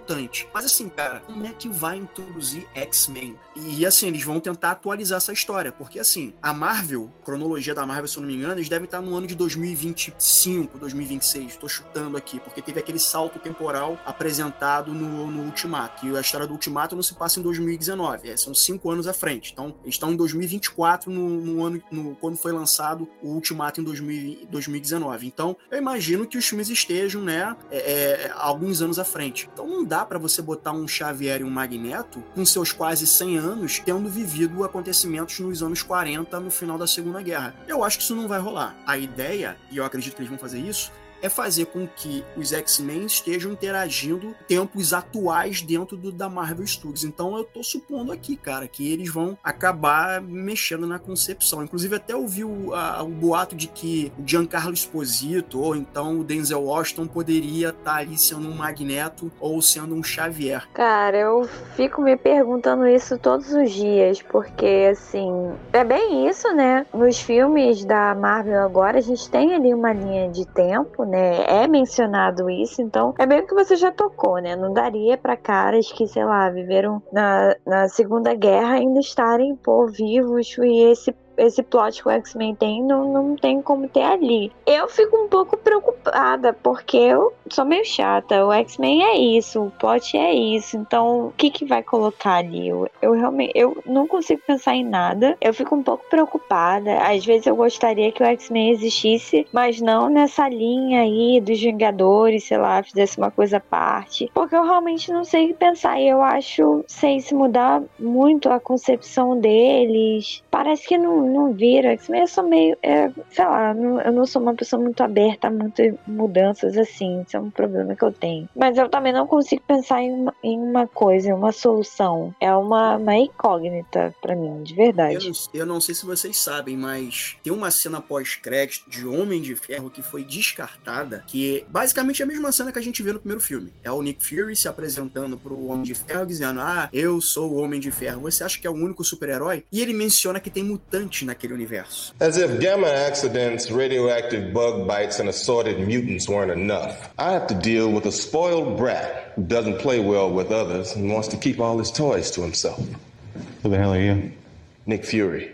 Mas assim, cara, como é que vai introduzir X-Men? E assim, eles vão tentar atualizar essa história, porque assim, a Marvel, cronologia da Marvel, se eu não me engano, eles devem estar no ano de 2025, 2026, tô chutando aqui, porque teve aquele salto temporal apresentado no, no Ultimato. E a história do Ultimato não se passa em 2019, é, são cinco anos à frente. Então, eles estão em 2024, no, no ano no, quando foi lançado o Ultimato em 2000 2019. Então, eu imagino que os filmes estejam, né, é, é, alguns anos à frente. Então, não dá pra você botar um Xavier e um Magneto com seus quase 100 anos tendo vivido acontecimentos nos anos 40 no final da Segunda Guerra. Eu acho que isso não vai rolar. A ideia, e eu acredito que eles vão fazer isso, é fazer com que os X-Men estejam interagindo tempos atuais dentro do, da Marvel Studios. Então eu tô supondo aqui, cara, que eles vão acabar mexendo na concepção. Inclusive até ouvi o, a- o boato de que o Giancarlo Esposito ou então o Denzel Washington poderia estar ali sendo um Magneto ou sendo um Xavier. Cara, eu fico me perguntando isso todos os dias, porque assim, é bem isso, né? Nos filmes da Marvel agora, a gente tem ali uma linha de tempo, né? É mencionado isso, então é bem o que você já tocou, né? Não daria pra caras que, sei lá, viveram na, na Segunda Guerra ainda estarem, pô, vivos e esse esse plot que o X-Men tem não, não tem como ter ali. Eu fico um pouco preocupada, porque eu sou meio chata. O X-Men é isso, o plot é isso. Então, o que que vai colocar ali? Eu, eu realmente eu não consigo pensar em nada. Eu fico um pouco preocupada. Às vezes eu gostaria que o X-Men existisse, mas não nessa linha aí dos Vingadores, sei lá, fizesse uma coisa à parte. Porque eu realmente não sei o que pensar. E eu acho, sei se mudar muito a concepção deles. Parece que não, não vira. Eu sou meio. é, sei lá, não- eu não sou uma pessoa muito aberta a muitas mudanças assim. Isso é um problema que eu tenho. Mas eu também não consigo pensar em uma, em uma coisa, em uma solução. É uma, uma incógnita pra mim, de Eu verdade. não, eu não sei se vocês sabem, mas tem uma cena pós-crédito de Homem de Ferro que foi descartada, que é basicamente a mesma cena que a gente vê no primeiro filme. É o Nick Fury se apresentando pro Homem de Ferro, dizendo: Ah, eu sou o Homem de Ferro. Você acha que é o único super-herói? E ele menciona que tem mutante naquele universo. As if gamma accidents, radioactive bug bites, and assorted mutants weren't enough. I have to deal with a spoiled brat who doesn't play well with others and wants to keep all his toys to himself. Who the hell are you? Nick Fury,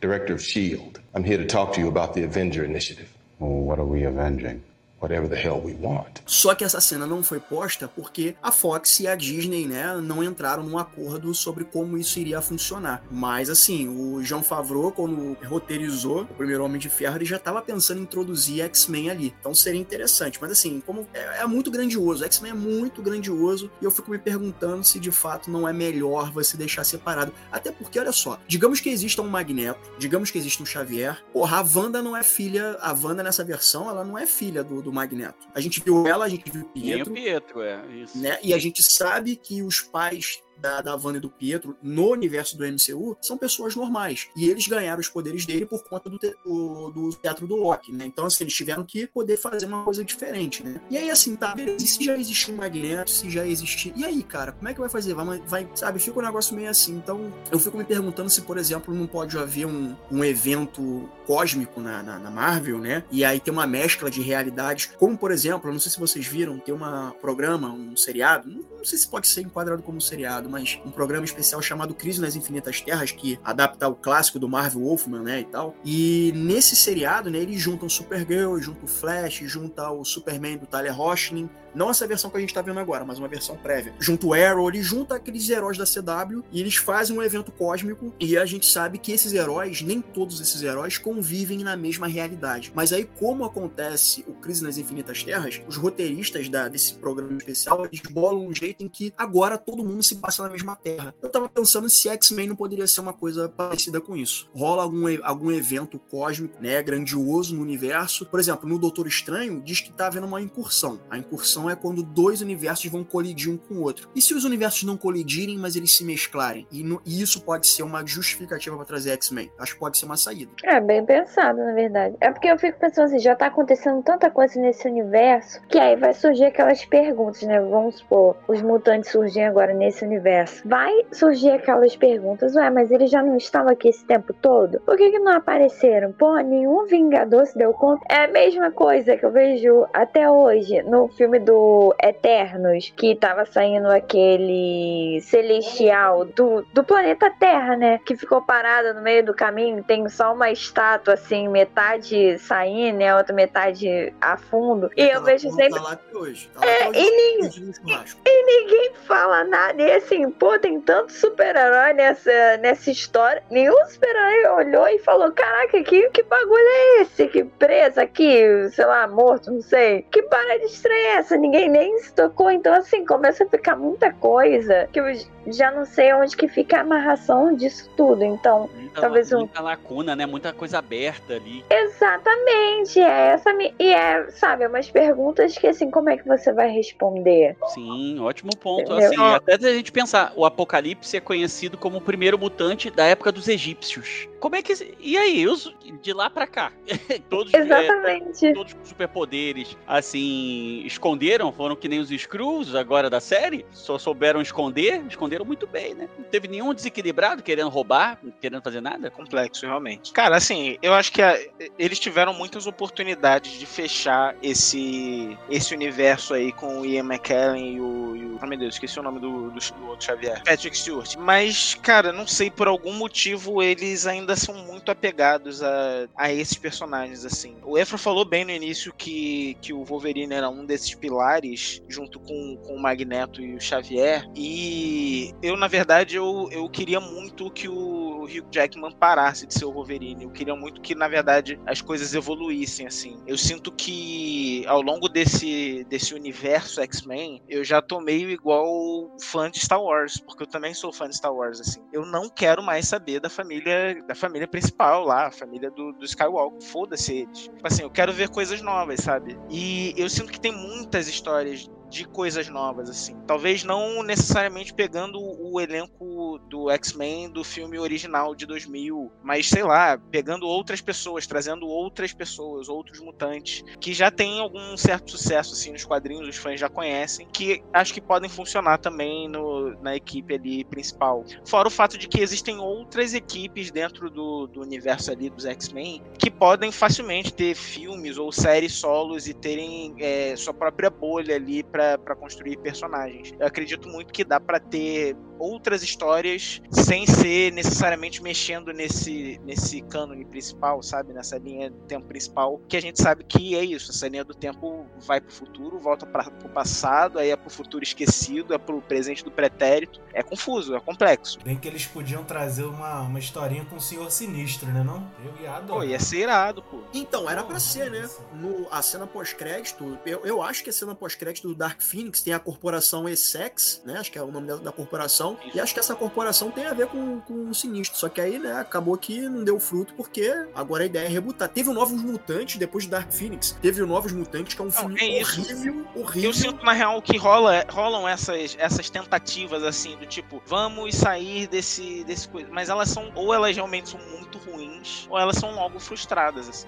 director of S.H.I.E.L.D. I'm here to talk to you about the Avenger Initiative. what are we avenging? Whatever the hell we want. Só que essa cena não foi posta porque a Fox e a Disney, né, não entraram num acordo sobre como isso iria funcionar. Mas assim, o Jean Favreau, quando roteirizou o primeiro Homem de Ferro, ele já estava pensando em introduzir X-Men ali. Então seria interessante. Mas assim, como é, é muito grandioso, X-Men é muito grandioso e eu fico me perguntando se de fato não é melhor você deixar separado. Até porque, olha só, digamos que exista um Magneto, digamos que exista um Xavier. Porra, a Wanda não é filha, a Wanda nessa versão, ela não é filha do, do Magneto. A gente viu ela, a gente viu o Nem o Pietro, Pietro, é. Isso. né? E a gente sabe que os pais da, da e do Pietro no universo do MCU são pessoas normais. E eles ganharam os poderes dele por conta do, te, do, do teatro do Loki, né? Então, assim, eles tiveram que poder fazer uma coisa diferente, né? E aí, assim, tá, beleza. E se já existia um Magneto, se já existia. E aí, cara, como é que vai fazer? Vai, vai sabe, fica um negócio meio assim. Então, eu fico me perguntando se, por exemplo, não pode haver um, um evento cósmico na, na, na Marvel, né? E aí tem uma mescla de realidades. Como, por exemplo, eu não sei se vocês viram, tem um programa, um seriado, não, não sei se pode ser enquadrado como seriado, mas um programa especial chamado Crise nas Infinitas Terras, que adapta o clássico do Marvel Wolfman, né, e tal. E nesse seriado, né, eles juntam Supergirl, juntam o Flash, juntam o Superman do Tyler Hoechlin, não essa versão que a gente tá vendo agora, mas uma versão prévia. Junto o Arrow, ele junta aqueles heróis da CW e eles fazem um evento cósmico e a gente sabe que esses heróis, nem todos esses heróis, convivem na mesma realidade. Mas aí, como acontece o Crise nas Infinitas Terras, os roteiristas da, desse programa especial, eles um jeito em que agora todo mundo se passa na mesma terra. Eu tava pensando se X-Men não poderia ser uma coisa parecida com isso. Rola algum, algum evento cósmico, né, grandioso no universo. Por exemplo, no Doutor Estranho, diz que tá havendo uma incursão. A incursão é quando dois universos vão colidir um com o outro. E se os universos não colidirem, mas eles se mesclarem? E, no, e isso pode ser uma justificativa para trazer X-Men. Acho que pode ser uma saída. É, bem pensado, na verdade. É porque eu fico pensando assim, já tá acontecendo tanta coisa nesse universo, que aí vai surgir aquelas perguntas, né? Vamos supor, os mutantes surgem agora nesse universo. Vai surgir aquelas perguntas, ué, mas eles já não estavam aqui esse tempo todo? Por que, que não apareceram? Pô, nenhum Vingador se deu conta. É a mesma coisa que eu vejo até hoje no filme do Eternos, que tava saindo aquele celestial do, do planeta Terra, né? Que ficou parado no meio do caminho, tem só uma estátua assim, metade saindo, né? Outra metade a fundo. E eu vejo sempre. Tá hoje. Tá é, hoje, e, ninguém, e ninguém fala nada. E assim, pô, tem tanto super-herói nessa, nessa história. Nenhum super-herói olhou e falou: Caraca, que, que bagulho é esse? Que presa aqui, sei lá, morto, não sei. Que parada estranha é essa? Ninguém nem se tocou. Então, assim, começa a ficar muita coisa que eu já não sei onde que fica a amarração disso tudo. Então, muita, talvez um. Muita lacuna, né? Muita coisa aberta ali. Exatamente. É essa. E é, sabe, umas perguntas que, assim, como é que você vai responder? Sim, ótimo ponto. Assim, até a gente pensar, o Apocalipse é conhecido como o primeiro mutante da época dos egípcios. Como é que. E aí, os, de lá pra cá? todos, Exatamente. É, todos com superpoderes, assim, esconderam, foram que nem os Screws agora da série, só souberam esconder, esconderam muito bem, né? Não teve nenhum desequilibrado querendo roubar, querendo fazer nada. Complexo, realmente. Cara, assim, eu acho que a, eles tiveram muitas oportunidades de fechar esse, esse universo aí com o Ian McKellen e o. E o oh, meu Deus, esqueci o nome do, do, do outro Xavier. Patrick Stewart. Mas, cara, não sei, por algum motivo eles ainda são muito apegados a, a esses personagens, assim. O Efra falou bem no início que, que o Wolverine era um desses pilares, junto com, com o Magneto e o Xavier. E eu, na verdade, eu, eu queria muito que o Hugh Jackman parasse de ser o Wolverine. Eu queria muito que, na verdade, as coisas evoluíssem, assim. Eu sinto que, ao longo desse, desse universo X-Men, eu já tô meio igual fã de Star Wars, porque eu também sou fã de Star Wars, assim. Eu não quero mais saber da família da família principal lá, a família do, do Skywalker. Foda-se eles. Tipo assim, eu quero ver coisas novas, sabe? E eu sinto que tem muitas histórias de coisas novas, assim. Talvez não necessariamente pegando o elenco do X-Men do filme original de 2000, mas sei lá, pegando outras pessoas, trazendo outras pessoas, outros mutantes, que já têm algum certo sucesso, assim, nos quadrinhos, os fãs já conhecem, que acho que podem funcionar também no, na equipe ali principal. Fora o fato de que existem outras equipes dentro do, do universo ali dos X-Men que podem facilmente ter filmes ou séries solos e terem é, sua própria bolha ali para para construir personagens. Eu acredito muito que dá para ter outras histórias sem ser necessariamente mexendo nesse, nesse cânone principal, sabe? Nessa linha do tempo principal, que a gente sabe que é isso. Essa linha do tempo vai pro futuro, volta para o passado, aí é pro futuro esquecido, é pro presente do pretérito. É confuso, é complexo. Bem que eles podiam trazer uma, uma historinha com o Senhor Sinistro, né não? Eu ia adorar. Pô, ia ser irado, pô. Então, era para ser, né? No, a cena pós-crédito, eu, eu acho que a cena pós-crédito do Dark Phoenix tem a corporação Essex, né? Acho que é o nome da, da corporação. E acho que essa corporação tem a ver com, com o sinistro. Só que aí, né, acabou que não deu fruto, porque agora a ideia é rebutar. Teve o Novos Mutantes, depois de Dark Phoenix. Teve o Novos Mutantes, que é um filme é horrível, horrível. Eu sinto, na real, que rola, rolam essas, essas tentativas, assim, do tipo, vamos sair desse, desse coisa. Mas elas são, ou elas realmente são muito ruins, ou elas são logo frustradas, assim.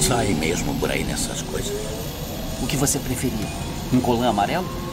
Sai mesmo por aí nessas coisas. O que você preferia? Um colã amarelo?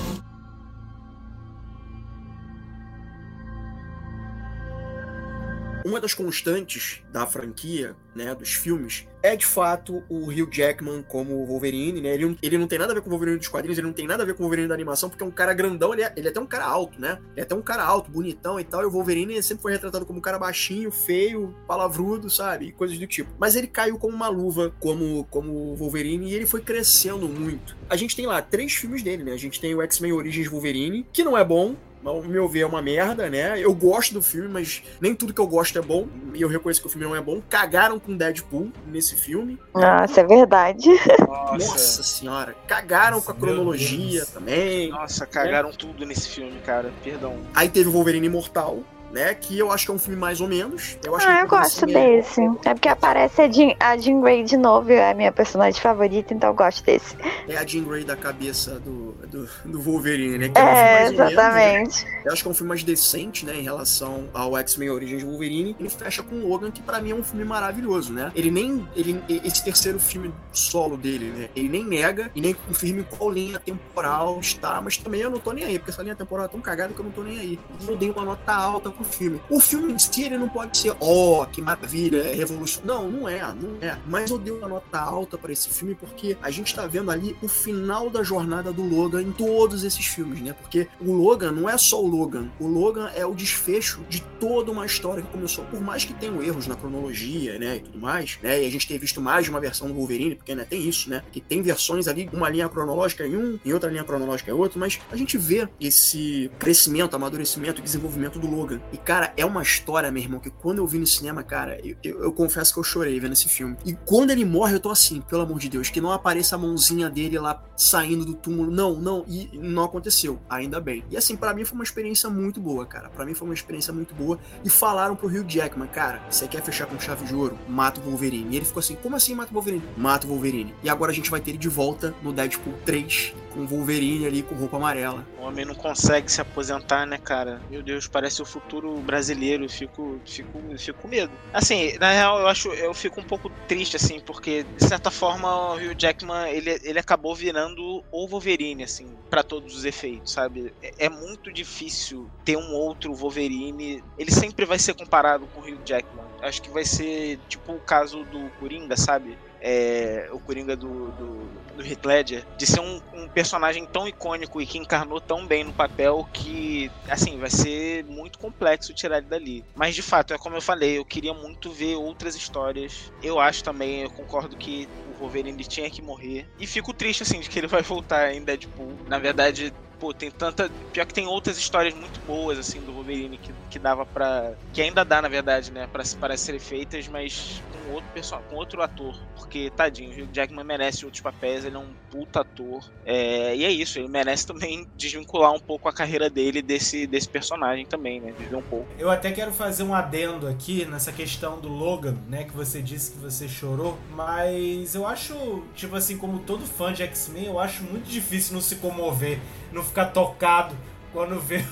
Uma das constantes da franquia, né, dos filmes, é de fato o Hugh Jackman como Wolverine, né? Ele, ele não tem nada a ver com o Wolverine dos quadrinhos, ele não tem nada a ver com o Wolverine da animação, porque é um cara grandão, ele é, ele é até um cara alto, né? Ele é até um cara alto, bonitão e tal, e o Wolverine sempre foi retratado como um cara baixinho, feio, palavrudo, sabe? E coisas do tipo. Mas ele caiu como uma luva como, como Wolverine e ele foi crescendo muito. A gente tem lá três filmes dele, né? A gente tem o X-Men Origins Wolverine, que não é bom, ao meu ver, é uma merda, né? Eu gosto do filme, mas nem tudo que eu gosto é bom. E eu reconheço que o filme não é bom. Cagaram com Deadpool nesse filme. Nossa, é verdade. Nossa, Nossa senhora. Cagaram com a cronologia também. Nossa, cagaram né? tudo nesse filme, cara. Perdão. Aí teve o Wolverine Imortal, né? Que eu acho que é um filme mais ou menos. Eu acho ah, eu gosto desse. É porque aparece a Jean, a Jean Grey de novo, é a minha personagem favorita, então eu gosto desse. É a Jean Grey da cabeça do, do, do Wolverine, né? Que é, é um exatamente. Menos, né? Eu acho que é um filme mais decente, né? Em relação ao X-Men Origins Wolverine. Ele fecha com Logan, que para mim é um filme maravilhoso, né? Ele nem. Ele, esse terceiro filme solo dele, né? Ele nem nega e nem confirma qual linha temporal está, mas também eu não tô nem aí, porque essa linha temporal é tão cagada que eu não tô nem aí. Eu dei uma nota alta pro filme. O filme em si, ele não pode ser, ó, oh, que maravilha, é revolução. Não, não é, não é. Mas eu dei uma nota alta para esse filme porque a gente tá vendo ali o final da jornada do Logan em todos esses filmes, né? Porque o Logan não é só o Logan. O Logan é o desfecho de toda uma história que começou, por mais que tenham erros na cronologia, né, e tudo mais, né? E a gente ter visto mais de uma versão do Wolverine, porque né, tem isso, né? Que tem versões ali, uma linha cronológica em um, em outra linha cronológica em outro, mas a gente vê esse crescimento, amadurecimento e desenvolvimento do Logan. E, cara, é uma história, meu irmão, que quando eu vi no cinema, cara, eu, eu, eu, confesso que eu chorei vendo esse filme. E quando ele morre, eu tô assim, pelo amor de Deus, que não apareça a mãozinha dele lá saindo do túmulo. Não, não, e não aconteceu, ainda bem. E assim, para mim foi uma experiência muito boa, cara. Para mim foi uma experiência muito boa. E falaram pro Hugh Jackman, cara, você quer fechar com chave de ouro? Mata o Wolverine. E ele ficou assim, como assim mata o Wolverine? Mata o Wolverine. E agora a gente vai ter ele de volta no Deadpool 3, com Wolverine ali com roupa amarela. O homem não consegue se aposentar, né, cara? Meu Deus, parece o futuro brasileiro. Fico, fico, fico com medo. Assim, na real, eu acho, eu fico um pouco triste, assim, porque de certa forma o Hugh Jackman ele, ele acabou virando o Wolverine, assim, para todos os efeitos, sabe? É, é, muito difícil ter um outro Wolverine. Ele sempre vai ser comparado com o Hugh Jackman. Acho que vai ser tipo o caso do Coringa, sabe? É, o Coringa do, do, do Heath Ledger, de ser um, um, personagem tão icônico e que encarnou tão bem no papel que, assim, vai ser muito complexo tirar ele dali. Mas, de fato, é como eu falei, eu queria muito ver outras histórias. Eu acho também, eu concordo que o Wolverine tinha que morrer. E fico triste, assim, de que ele vai voltar em Deadpool. Na verdade, pô, tem tanta. Pior que tem outras histórias muito boas, assim, do Wolverine que, que dava pra. Que ainda dá, na verdade, né? Pra, para serem feitas, mas com outro personagem, com outro ator. Porque, tadinho, o Jackman merece outros papéis, ele é um puta ator. É, e é isso, ele merece também desvincular um pouco a carreira dele desse, desse personagem também, né? Desver um pouco. Eu até quero fazer um adendo aqui nessa questão do Logan, né? Que você disse que você chorou. Mas eu acho, tipo assim, como todo fã de X-Men, eu acho muito difícil não se comover não ficar tocado quando vê.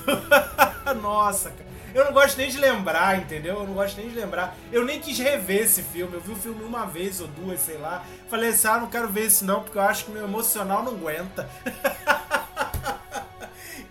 Nossa, cara. Eu não gosto nem de lembrar, entendeu? Eu não gosto nem de lembrar. Eu nem quis rever esse filme. Eu vi o filme uma vez ou duas, sei lá. Falei assim, ah, não quero ver isso não, porque eu acho que meu emocional não aguenta.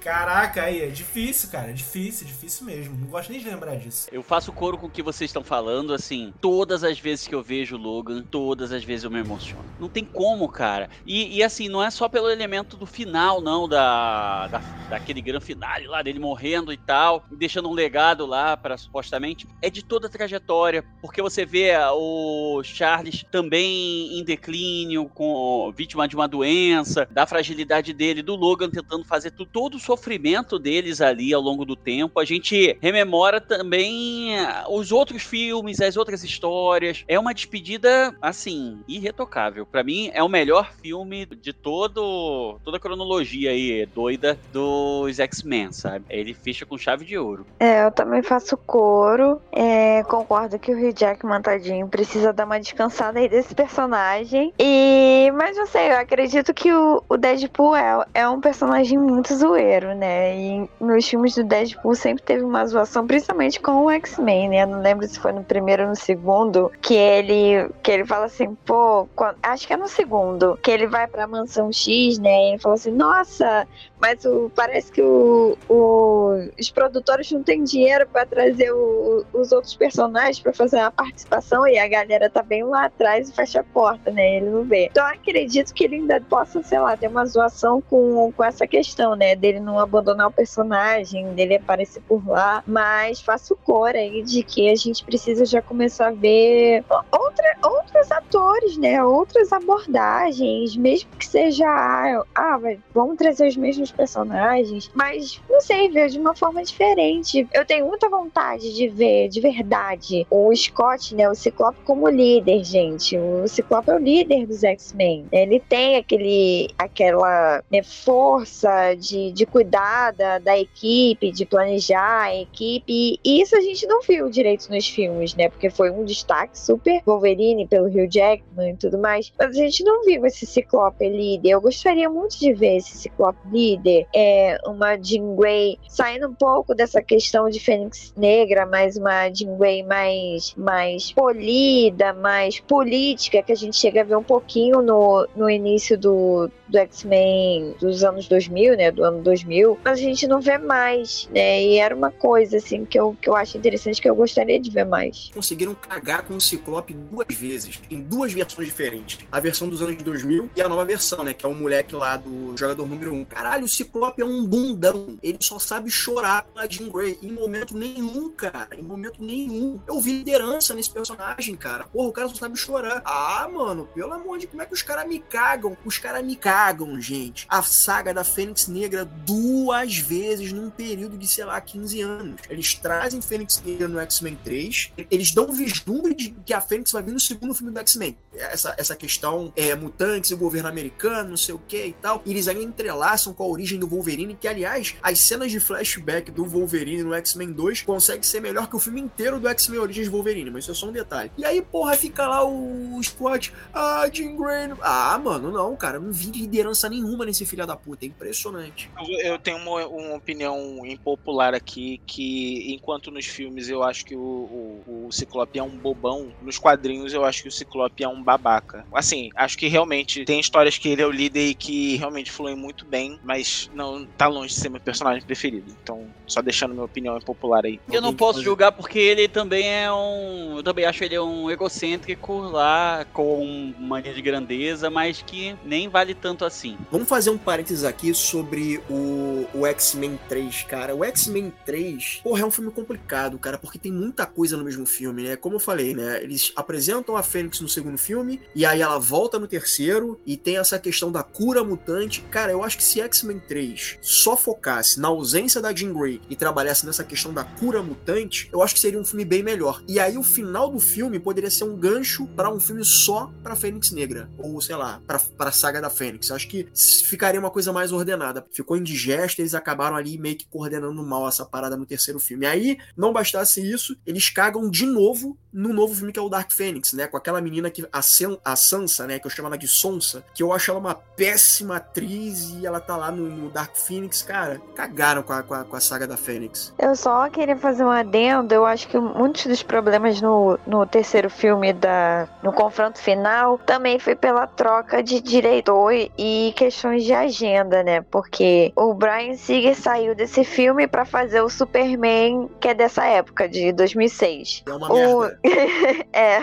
Caraca, aí é difícil, cara. É difícil, difícil mesmo. Não gosto nem de lembrar disso. Eu faço coro com o que vocês estão falando, assim. Todas as vezes que eu vejo o Logan, todas as vezes eu me emociono. Não tem como, cara. E, e assim, não é só pelo elemento do final, não, da, da daquele grande finale lá dele morrendo e tal, deixando um legado lá para supostamente. É de toda a trajetória, porque você vê o Charles também em declínio, com vítima de uma doença, da fragilidade dele, do Logan tentando fazer tudo todo o sofrimento deles ali ao longo do tempo. A gente rememora também os outros filmes, as outras histórias. É uma despedida, assim, irretocável. Para mim, é o melhor filme de todo toda a cronologia aí doida dos X-Men, sabe? Ele fecha com chave de ouro. É, eu também faço coro. É, concordo que o Hugh Jackman, tadinho, precisa dar uma descansada aí desse personagem. E, mas não sei, eu acredito que o, o Deadpool é, é um personagem muito zoeiro, né? E nos filmes do Deadpool sempre teve uma zoação, principalmente com o X-Men, né? Eu não lembro se foi no primeiro ou no segundo, que ele, que ele fala assim, pô, quando, acho que é no segundo, que ele vai pra mansão X, né? E ele fala assim, nossa, mas o, parece que o, o, os produtores não têm dinheiro para trazer os outros personagens para fazer a participação e a galera tá bem lá atrás e fecha a porta, né? Ele não vê. Então acredito que ele ainda possa, sei lá, ter uma zoação com, com essa questão, né? Dele não abandonar o personagem, dele aparecer por lá. Mas faço cor aí de que a gente precisa já começar a ver outra, outros atores, né? Outras abordagens, mesmo que seja, ah, ah vamos trazer os mesmos personagens, mas não sei, ver de uma forma diferente. Eu tenho muita vontade de ver, de verdade, o Scott, né? O Ciclope como líder, gente. O Ciclope é o líder dos X-Men. Ele tem aquele, aquela né, força de, de cuidar da, da equipe, de planejar a equipe. E isso a gente não viu direito nos filmes, né? Porque foi um destaque super Wolverine pelo Hugh Jackman e tudo mais. Mas a gente não viu esse Ciclope líder. Eu gostaria muito de ver esse Ciclope líder. É uma Jean Grey saindo um pouco dessa questão de Fênix Negra, mas uma Jean Grey mais, mais polida, mais política, que a gente chega a ver um pouquinho no, no início do, do X-Men dos anos 2000, né, do ano 2000, mas a gente não vê mais, né, e era uma coisa, assim, que eu, que eu acho interessante, que eu gostaria de ver mais. Conseguiram cagar com o Ciclope duas vezes, em duas versões diferentes. A versão dos anos 2000 e a nova versão, né, que é o moleque lá do jogador número 1. Caralho, o Ciclope é um bundão, ele só sabe chorar com a Jean Grey, em momento nenhum, cara, em momento nenhum. Eu vi liderança nesse personagem, cara. Porra, o cara só sabe chorar. Ah, mano, pelo amor de como é que os caras me cagam? Os caras me cagam gente, a saga da Fênix Negra duas vezes num período de, sei lá, 15 anos. Eles trazem Fênix Negra no X-Men 3, eles dão um vislumbre de que a Fênix vai vir no segundo filme do X-Men. Essa, essa questão é mutantes e governo americano, não sei o que e tal. E eles ainda entrelaçam com a origem do Wolverine, que, aliás, as cenas de flashback do Wolverine no X-Men 2 conseguem ser melhor que o filme inteiro do X-Men Origins Wolverine, mas isso é só um detalhe. E aí, porra, fica lá o Scott, ah, Jean Grey. Ah, mano, não, cara, não vi liderança nenhuma nesse filho da puta. É impressionante. Eu, eu tenho uma, uma, opinião impopular aqui que, enquanto nos filmes eu acho que o, o, o, Ciclope é um bobão, nos quadrinhos eu acho que o Ciclope é um babaca. Assim, acho que realmente tem histórias que ele é o líder e que realmente fluem muito bem, mas não tá longe de ser meu personagem preferido. Então, só deixando minha opinião impopular aí. Eu não posso julgar porque ele também é um. Eu também acho ele um egocêntrico lá, com mania de grandeza, mas que nem vale tanto tanto assim. Vamos fazer um parênteses aqui sobre o, o X-Men 3, cara. O X-Men 3, porra, é um filme complicado, cara, porque tem muita coisa no mesmo filme, né? Como eu falei, né? Eles apresentam a Fênix no segundo filme, e aí ela volta no terceiro, e tem essa questão da cura mutante. Cara, eu acho que se X-Men 3 só focasse na ausência da Jean Grey e trabalhasse nessa questão da cura mutante, eu acho que seria um filme bem melhor. E aí o final do filme poderia ser um gancho para um filme só pra Fênix Negra, ou sei lá, pra, pra saga da Fênix. Acho que ficaria uma coisa mais ordenada. Ficou indigesto, eles acabaram ali meio que coordenando mal essa parada no terceiro filme. E aí, não bastasse isso, eles cagam de novo no novo filme que é o Dark Phoenix, né? Com aquela menina que a, Sen, a Sansa, né? Que eu chamo ela de Sonsa, que eu acho ela uma péssima atriz e ela tá lá no, no Dark Phoenix, cara. Cagaram com a, com a, com, a, saga da Fênix. Eu só queria fazer um adendo. Eu acho que muitos dos problemas no, no terceiro filme da no confronto final também foi pela troca de diretor e questões de agenda, né? Porque o Brian Singer saiu desse filme para fazer o Superman que é dessa época de 2006. É uma o... merda. é,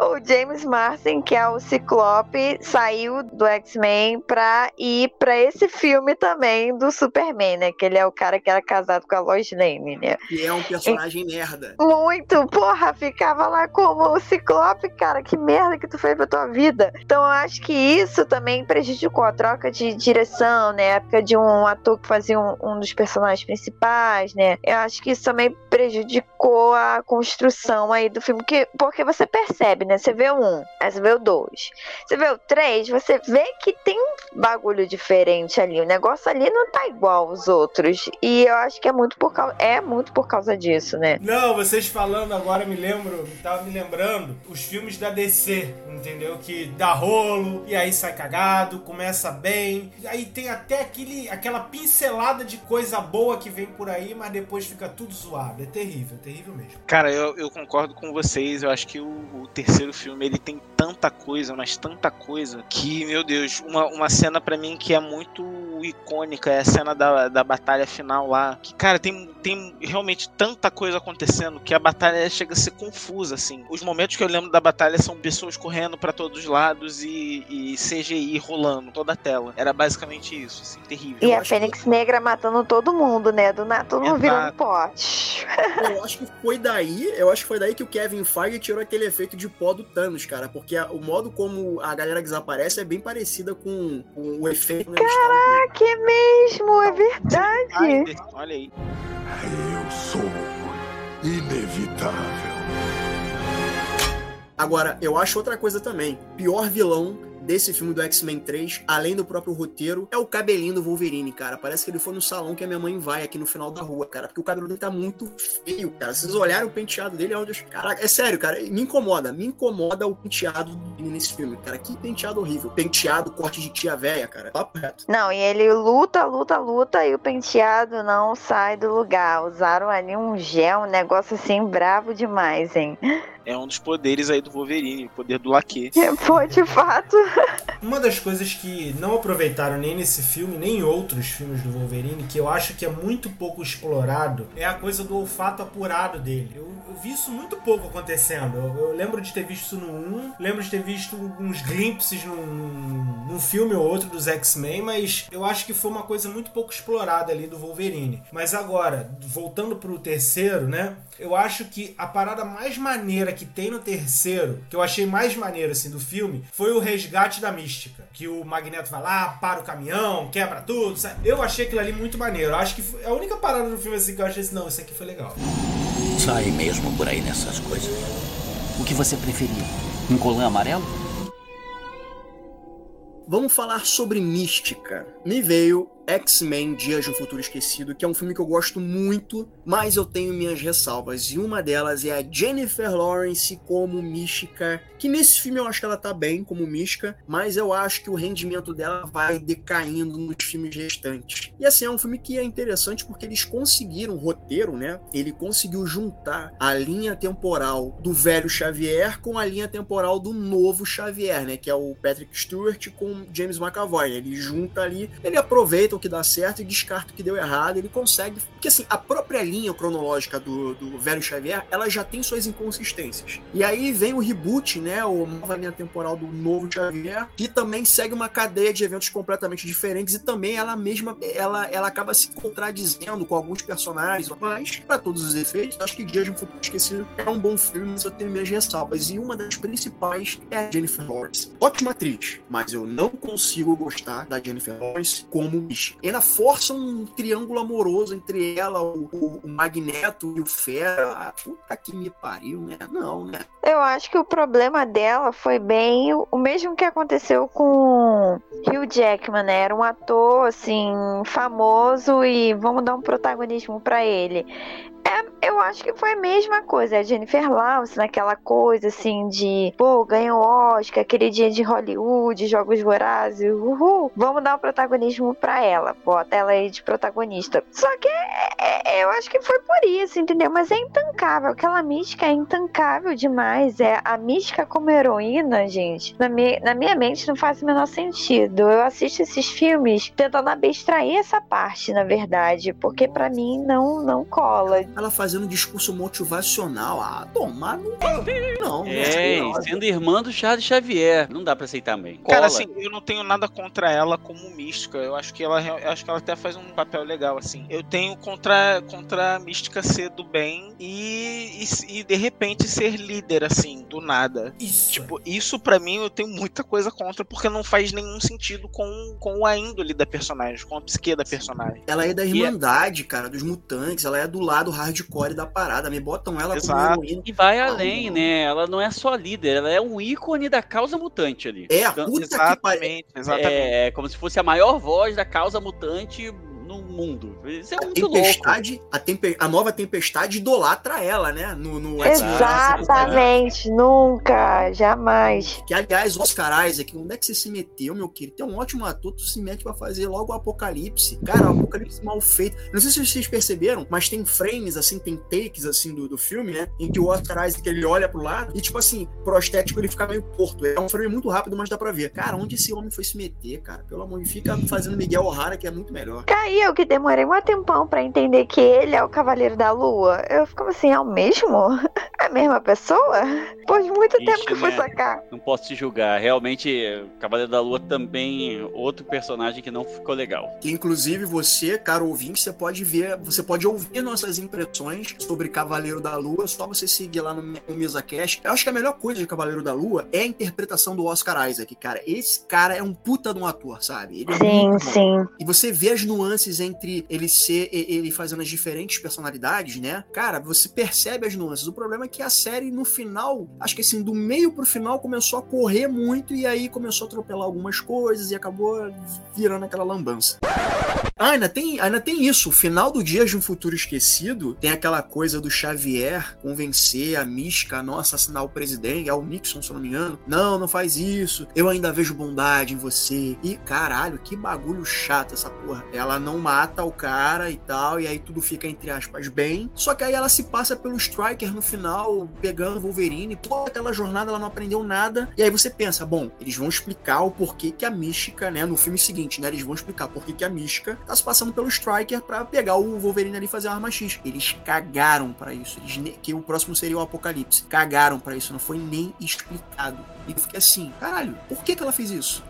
o James Marsden, que é o Ciclope, saiu do X-Men pra ir pra esse filme também do Superman, né? Que ele é o cara que era casado com a Lois Lane, né? E é um personagem e... merda. Muito, porra, ficava lá como o Ciclope, cara, que merda que tu fez pra tua vida. Então eu acho que isso também prejudicou a troca de direção, né? A época de um ator que fazia um, um dos personagens principais, né? Eu acho que isso também prejudicou a construção aí do filme, que, porque você percebe, né? Você vê o um, aí você vê o dois, você vê o três, você vê que tem um bagulho diferente ali. O negócio ali não tá igual aos outros. E eu acho que é muito por causa, é muito por causa disso, né? Não, vocês falando agora me lembro, tava me lembrando os filmes da DC, entendeu? Que dá rolo e aí sai cagado, começa bem, aí tem até aquele, aquela pincelada de coisa boa que vem por aí, mas depois fica tudo zoado. É terrível, é terrível mesmo. Cara, eu, eu concordo com vocês. Eu acho que o, o, terceiro filme ele tem tanta coisa, mas tanta coisa, que, meu Deus, uma, uma cena para mim que é muito icônica é a cena da, da batalha final lá. Que, cara, tem, tem realmente tanta coisa acontecendo que a batalha chega a ser confusa, assim. Os momentos que eu lembro da batalha são pessoas correndo para todos os lados e, e, CGI rolando toda a tela. Era basicamente isso, assim, terrível. E eu a Fênix que... Negra matando todo mundo, né? Do nada, todo mundo virando pote. Eu acho que foi daí, eu acho que foi daí que o Kevin Feige tirou aquele efeito de pó do Thanos, cara. Porque a, o modo como a galera desaparece é bem parecida com, com o efeito. Né, Caraca, é mesmo, é verdade. Olha aí. Eu sou inevitável. Agora, eu acho outra coisa também. Pior vilão desse filme do X-Men 3, além do próprio roteiro, é o cabelinho do Wolverine, cara. Parece que ele foi no salão que a minha mãe vai aqui no final da rua, cara. Porque o cabelo dele tá muito feio, cara. Vocês olharam o penteado dele, é onde eu... Caraca, é sério, cara. Me incomoda. Me incomoda o penteado dele nesse filme, cara. Que penteado horrível. Penteado, corte de tia velha, cara. Papo reto. Não, e ele luta, luta, luta e o penteado não sai do lugar. Usaram ali um gel, um negócio assim bravo demais, hein? É um dos poderes aí do Wolverine, o poder do laque. Foi de fato. Uma das coisas que não aproveitaram nem nesse filme, nem em outros filmes do Wolverine, que eu acho que é muito pouco explorado, é a coisa do olfato apurado dele. Eu, eu vi isso muito pouco acontecendo. Eu, eu, lembro de ter visto isso no 1, lembro de ter visto uns glimpses num, num filme ou outro dos X-Men, mas eu acho que foi uma coisa muito pouco explorada ali do Wolverine. Mas agora, voltando pro terceiro, né? Eu acho que a parada mais maneira que tem no terceiro, que eu achei mais maneiro assim do filme, foi o resgate da mística. Que o Magneto vai lá, para o caminhão, quebra tudo. Sabe? Eu achei aquilo ali muito maneiro. Eu acho que foi a única parada do filme assim que eu achei assim, não, isso aqui foi legal. Sai mesmo por aí nessas coisas. O que você preferia? Um colã amarelo? Vamos falar sobre mística. Me veio X-Men Dias de um Futuro Esquecido, que é um filme que eu gosto muito, mas eu tenho minhas ressalvas. E uma delas é a Jennifer Lawrence como Mística, que nesse filme eu acho que ela tá bem como Mística, mas eu acho que o rendimento dela vai decaindo nos filmes restantes. E assim, é um filme que é interessante porque eles conseguiram, o roteiro, né? Ele conseguiu juntar a linha temporal do velho Xavier com a linha temporal do novo Xavier, né? Que é o Patrick Stewart com James McAvoy. Ele junta ali, ele aproveita que dá certo e descarta o que deu errado. Ele consegue. Porque assim, a própria linha cronológica do, do velho Xavier, ela já tem suas inconsistências. E aí vem o reboot, né? O nova linha temporal do novo Xavier, que também segue uma cadeia de eventos completamente diferentes e também ela mesma ela, ela acaba se contradizendo com alguns personagens, mas para todos os efeitos, acho que Dia de um Futuro Esquecido é um bom filme, mas eu tenho minhas ressalvas. E uma das principais é a Jennifer Lawrence. Ótima atriz, mas eu não consigo gostar da Jennifer Lawrence como Michelle ainda força um triângulo amoroso entre ela, o, o, Magneto e o Fera. Ah, puta que me pariu, né? Não, né? Eu acho que o problema dela foi bem o mesmo que aconteceu com Hugh Jackman, né? Era um ator, assim, famoso e vamos dar um protagonismo para ele. É, eu acho que foi a mesma coisa. A Jennifer Lawrence naquela coisa assim de, pô, ganhou Oscar, aquele dia de Hollywood, Jogos Vorazes, uhul, vamos dar o um protagonismo para ela ela, bota ela aí de protagonista. Só que é, é, eu acho que foi por isso, entendeu? Mas é intancável, aquela mística é intancável demais. É a mística como heroína, gente. Na, me, na minha mente não faz o menor sentido. Eu assisto esses filmes tentando abstrair essa parte, na verdade, porque para mim não não cola. Ela fazendo um discurso motivacional, ah, tomar no não. É, não, sendo irmã do Charles Xavier, não dá pra aceitar bem. Cola. Cara, assim, eu não tenho nada contra ela como mística. Eu acho que ela, eu acho que ela até faz um papel legal, assim. Eu tenho contra, contra a mística ser do bem e, e, e de repente ser líder, assim, do nada. Isso. Tipo, isso para mim eu tenho muita coisa contra, porque não faz nenhum sentido com, com a índole da personagem, com a psique da personagem. Ela é da é- Irmandade, cara, dos mutantes. Ela é do lado hardcore da parada. Me botam ela Exato. como heroína. E vai Ah, além, não. né? Ela não é só líder, ela é um ícone da causa mutante ali. É, a Então, puta que pariu. Exatamente, exatamente. É como se fosse a maior voz da causa mutante no mundo. Isso é A muito louco. tempestade, a, tempe- a nova tempestade idolatra ela, né? No, no X-Men. Exatamente, nunca, jamais. Que, aliás, Oscar Isaac, onde é que você se meteu, meu querido? Tem um ótimo ator, tu se mete pra fazer logo o Apocalipse. Cara, o Apocalipse mal feito. Não sei se vocês perceberam, mas tem frames, assim, tem takes, assim, do, do filme, né? Em que o Oscar Isaac, ele olha pro lado e, tipo assim, prostético, ele fica meio torto. É um frame muito rápido, mas dá pra ver. Cara, onde esse homem foi se meter, cara? Pelo amor de fica fazendo Miguel O'Hara, que é muito melhor. Eu que demorei um tempão pra entender que ele é o Cavaleiro da Lua. Eu ficava assim, é o mesmo? É a mesma pessoa? Depois de muito Ixi, tempo que eu fui né? sacar. Não posso te julgar. Realmente, Cavaleiro da Lua também outro personagem que não ficou legal. Que inclusive você, caro ouvinte, você pode ver, você pode ouvir nossas impressões sobre Cavaleiro da Lua, só você seguir lá no, no MesaCast. Eu acho que a melhor coisa de Cavaleiro da Lua é a interpretação do Oscar Isaac, cara. Esse cara é um puta de um ator, sabe? Ele é Sim, sim. E você vê as nuances entre ele ser, ele fazendo as diferentes personalidades, né? Cara, você percebe as nuances. O problema é que a série, no final, acho que assim, do meio pro final, começou a correr muito e aí começou a atropelar algumas coisas e acabou virando aquela lambança. Ah, ainda tem, ainda tem isso. O final do Dias de um Futuro Esquecido tem aquela coisa do Xavier convencer a mística a não assassinar o presidente, é o Nixon, se não me engano. Não, não faz isso. Eu ainda vejo bondade em você. E caralho, que bagulho chato essa porra. Ela não mata o cara e tal, e aí tudo fica, entre aspas, bem. Só que aí ela se passa pelo Striker no final, pegando o Wolverine. Toda aquela jornada ela não aprendeu nada. E aí você pensa, bom, eles vão explicar o porquê que a mística, né, no filme seguinte, né, eles vão explicar porquê que a mística tá se passando pelo Striker pra pegar o Wolverine ali e fazer a arma X. Eles cagaram pra isso. Eles que o próximo seria o Apocalipse. Cagaram pra isso, não foi nem explicado. E eu fiquei assim, caralho, por que que ela fez isso?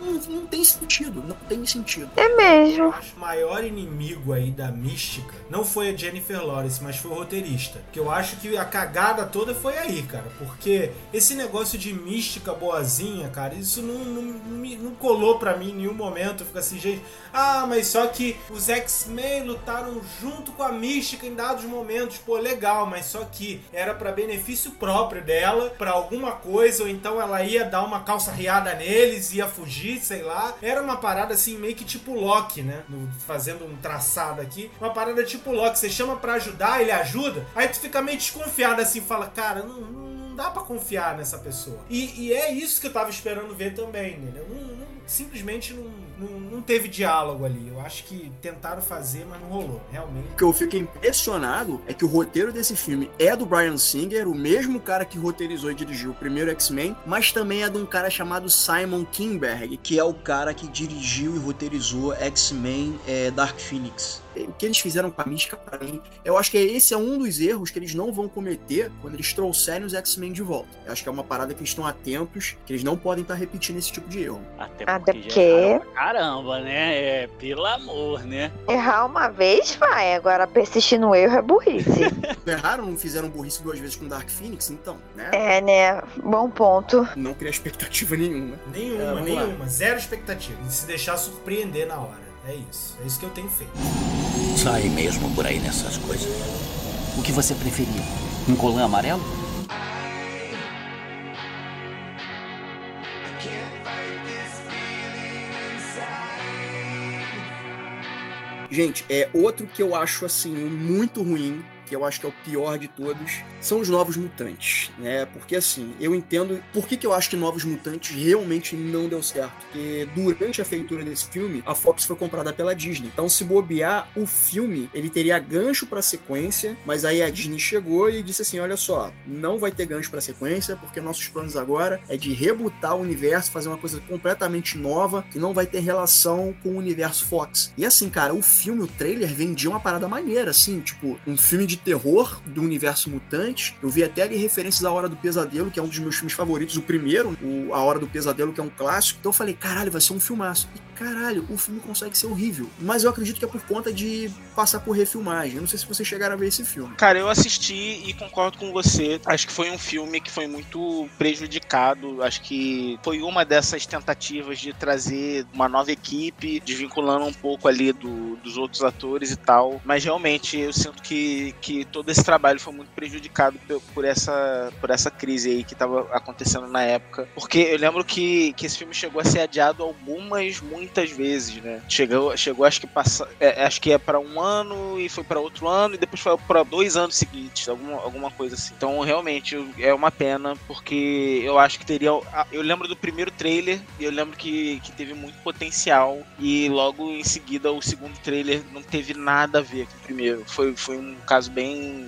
Não, não- tem sentido, não tem sentido. É mesmo. O maior inimigo aí da mística não foi a Jennifer Lawrence, mas foi o roteirista. Que eu acho que a cagada toda foi aí, cara. Porque esse negócio de mística boazinha, cara, isso não, não, não não colou pra mim em nenhum momento. Fica assim, gente. Ah, mas só que os X-Men lutaram junto com a mística em dados momentos. Pô, legal, mas só que era pra benefício próprio dela, pra alguma coisa, ou então ela ia dar uma calça riada neles, ia fugir, sei lá. Era uma parada assim, meio que tipo Loki, né? No- fazendo um traçado aqui. Uma parada tipo Loki. Você chama pra ajudar, ele ajuda. Aí tu fica meio desconfiado assim, fala, cara, não, não dá pra confiar nessa pessoa. E, e é isso que eu tava esperando ver também? Não- não- simplesmente não, não, não teve diálogo ali. Eu acho que tentaram fazer, mas não rolou. Realmente. O que eu fico impressionado é que o roteiro desse filme é do Brian Singer, o mesmo cara que roteirizou e dirigiu o primeiro X-Men, mas também é de um cara chamado Simon Kinberg, que é o cara que dirigiu e roteirizou X-Men é, Dark Phoenix. O que eles fizeram com a mística pra mim, eu acho que esse é um dos erros que eles não vão cometer quando eles trouxerem os X-Men de volta. Eu acho que é uma parada que eles estão atentos, que eles não podem estar repetindo esse tipo de erro. Até Até porque. pra Caramba, né? É, pelo amor, né? Errar uma vez vai, agora persistir no erro é burrice. Erraram, não fizeram burrice duas vezes com Dark Phoenix, então, né? é, né? Bom ponto. Não criar expectativa nenhuma. Nenhuma, É, vamos lá. nenhuma. Zero expectativa. E se deixar surpreender na hora. É isso. É isso que eu tenho feito. Sai mesmo por aí nessas coisas. O que você preferia? Um colã amarelo? Gente, é outro que eu acho assim muito ruim que eu acho que é o pior de todos, são os Novos Mutantes, né? Porque assim, eu entendo por que, que eu acho que Novos Mutantes realmente não deu certo. Porque durante a feitura desse filme, a Fox foi comprada pela Disney. Então, se bobear, o filme ele teria gancho para sequência, mas aí a Disney chegou e disse assim: olha só, não vai ter gancho para sequência, porque nossos planos agora é de rebutar o universo, fazer uma coisa completamente nova que não vai ter relação com o universo Fox. E assim, cara, o filme, o trailer vendia uma parada maneira, assim, tipo, um filme de terror do universo mutante. Eu vi até ali referências à Hora do Pesadelo, que é um dos meus filmes favoritos, o primeiro, o A Hora do Pesadelo, que é um clássico. Então eu falei, caralho, vai ser um filmaço. E caralho, o filme consegue ser horrível. Mas eu acredito que é por conta de passar por refilmagem. Eu não sei se vocês chegaram a ver esse filme. Cara, eu assisti e concordo com você. Acho que foi um filme que foi muito prejudicado. Acho que foi uma dessas tentativas de trazer uma nova equipe, desvinculando um pouco ali do, dos outros atores e tal. Mas realmente eu sinto que, que todo esse trabalho foi muito prejudicado por, essa, por essa crise aí que estava acontecendo na época. Porque eu lembro que, que esse filme chegou a ser adiado algumas, muitas vezes, né? Chegou, chegou acho que passa, é, acho que é para um ano e foi para outro ano e depois foi para dois anos seguintes, alguma, alguma coisa assim. Então realmente é uma pena porque eu acho que teria, eu lembro do primeiro trailer e eu lembro que, que teve muito potencial e logo em seguida o segundo trailer não teve nada a ver com o primeiro. Foi, foi um caso bem,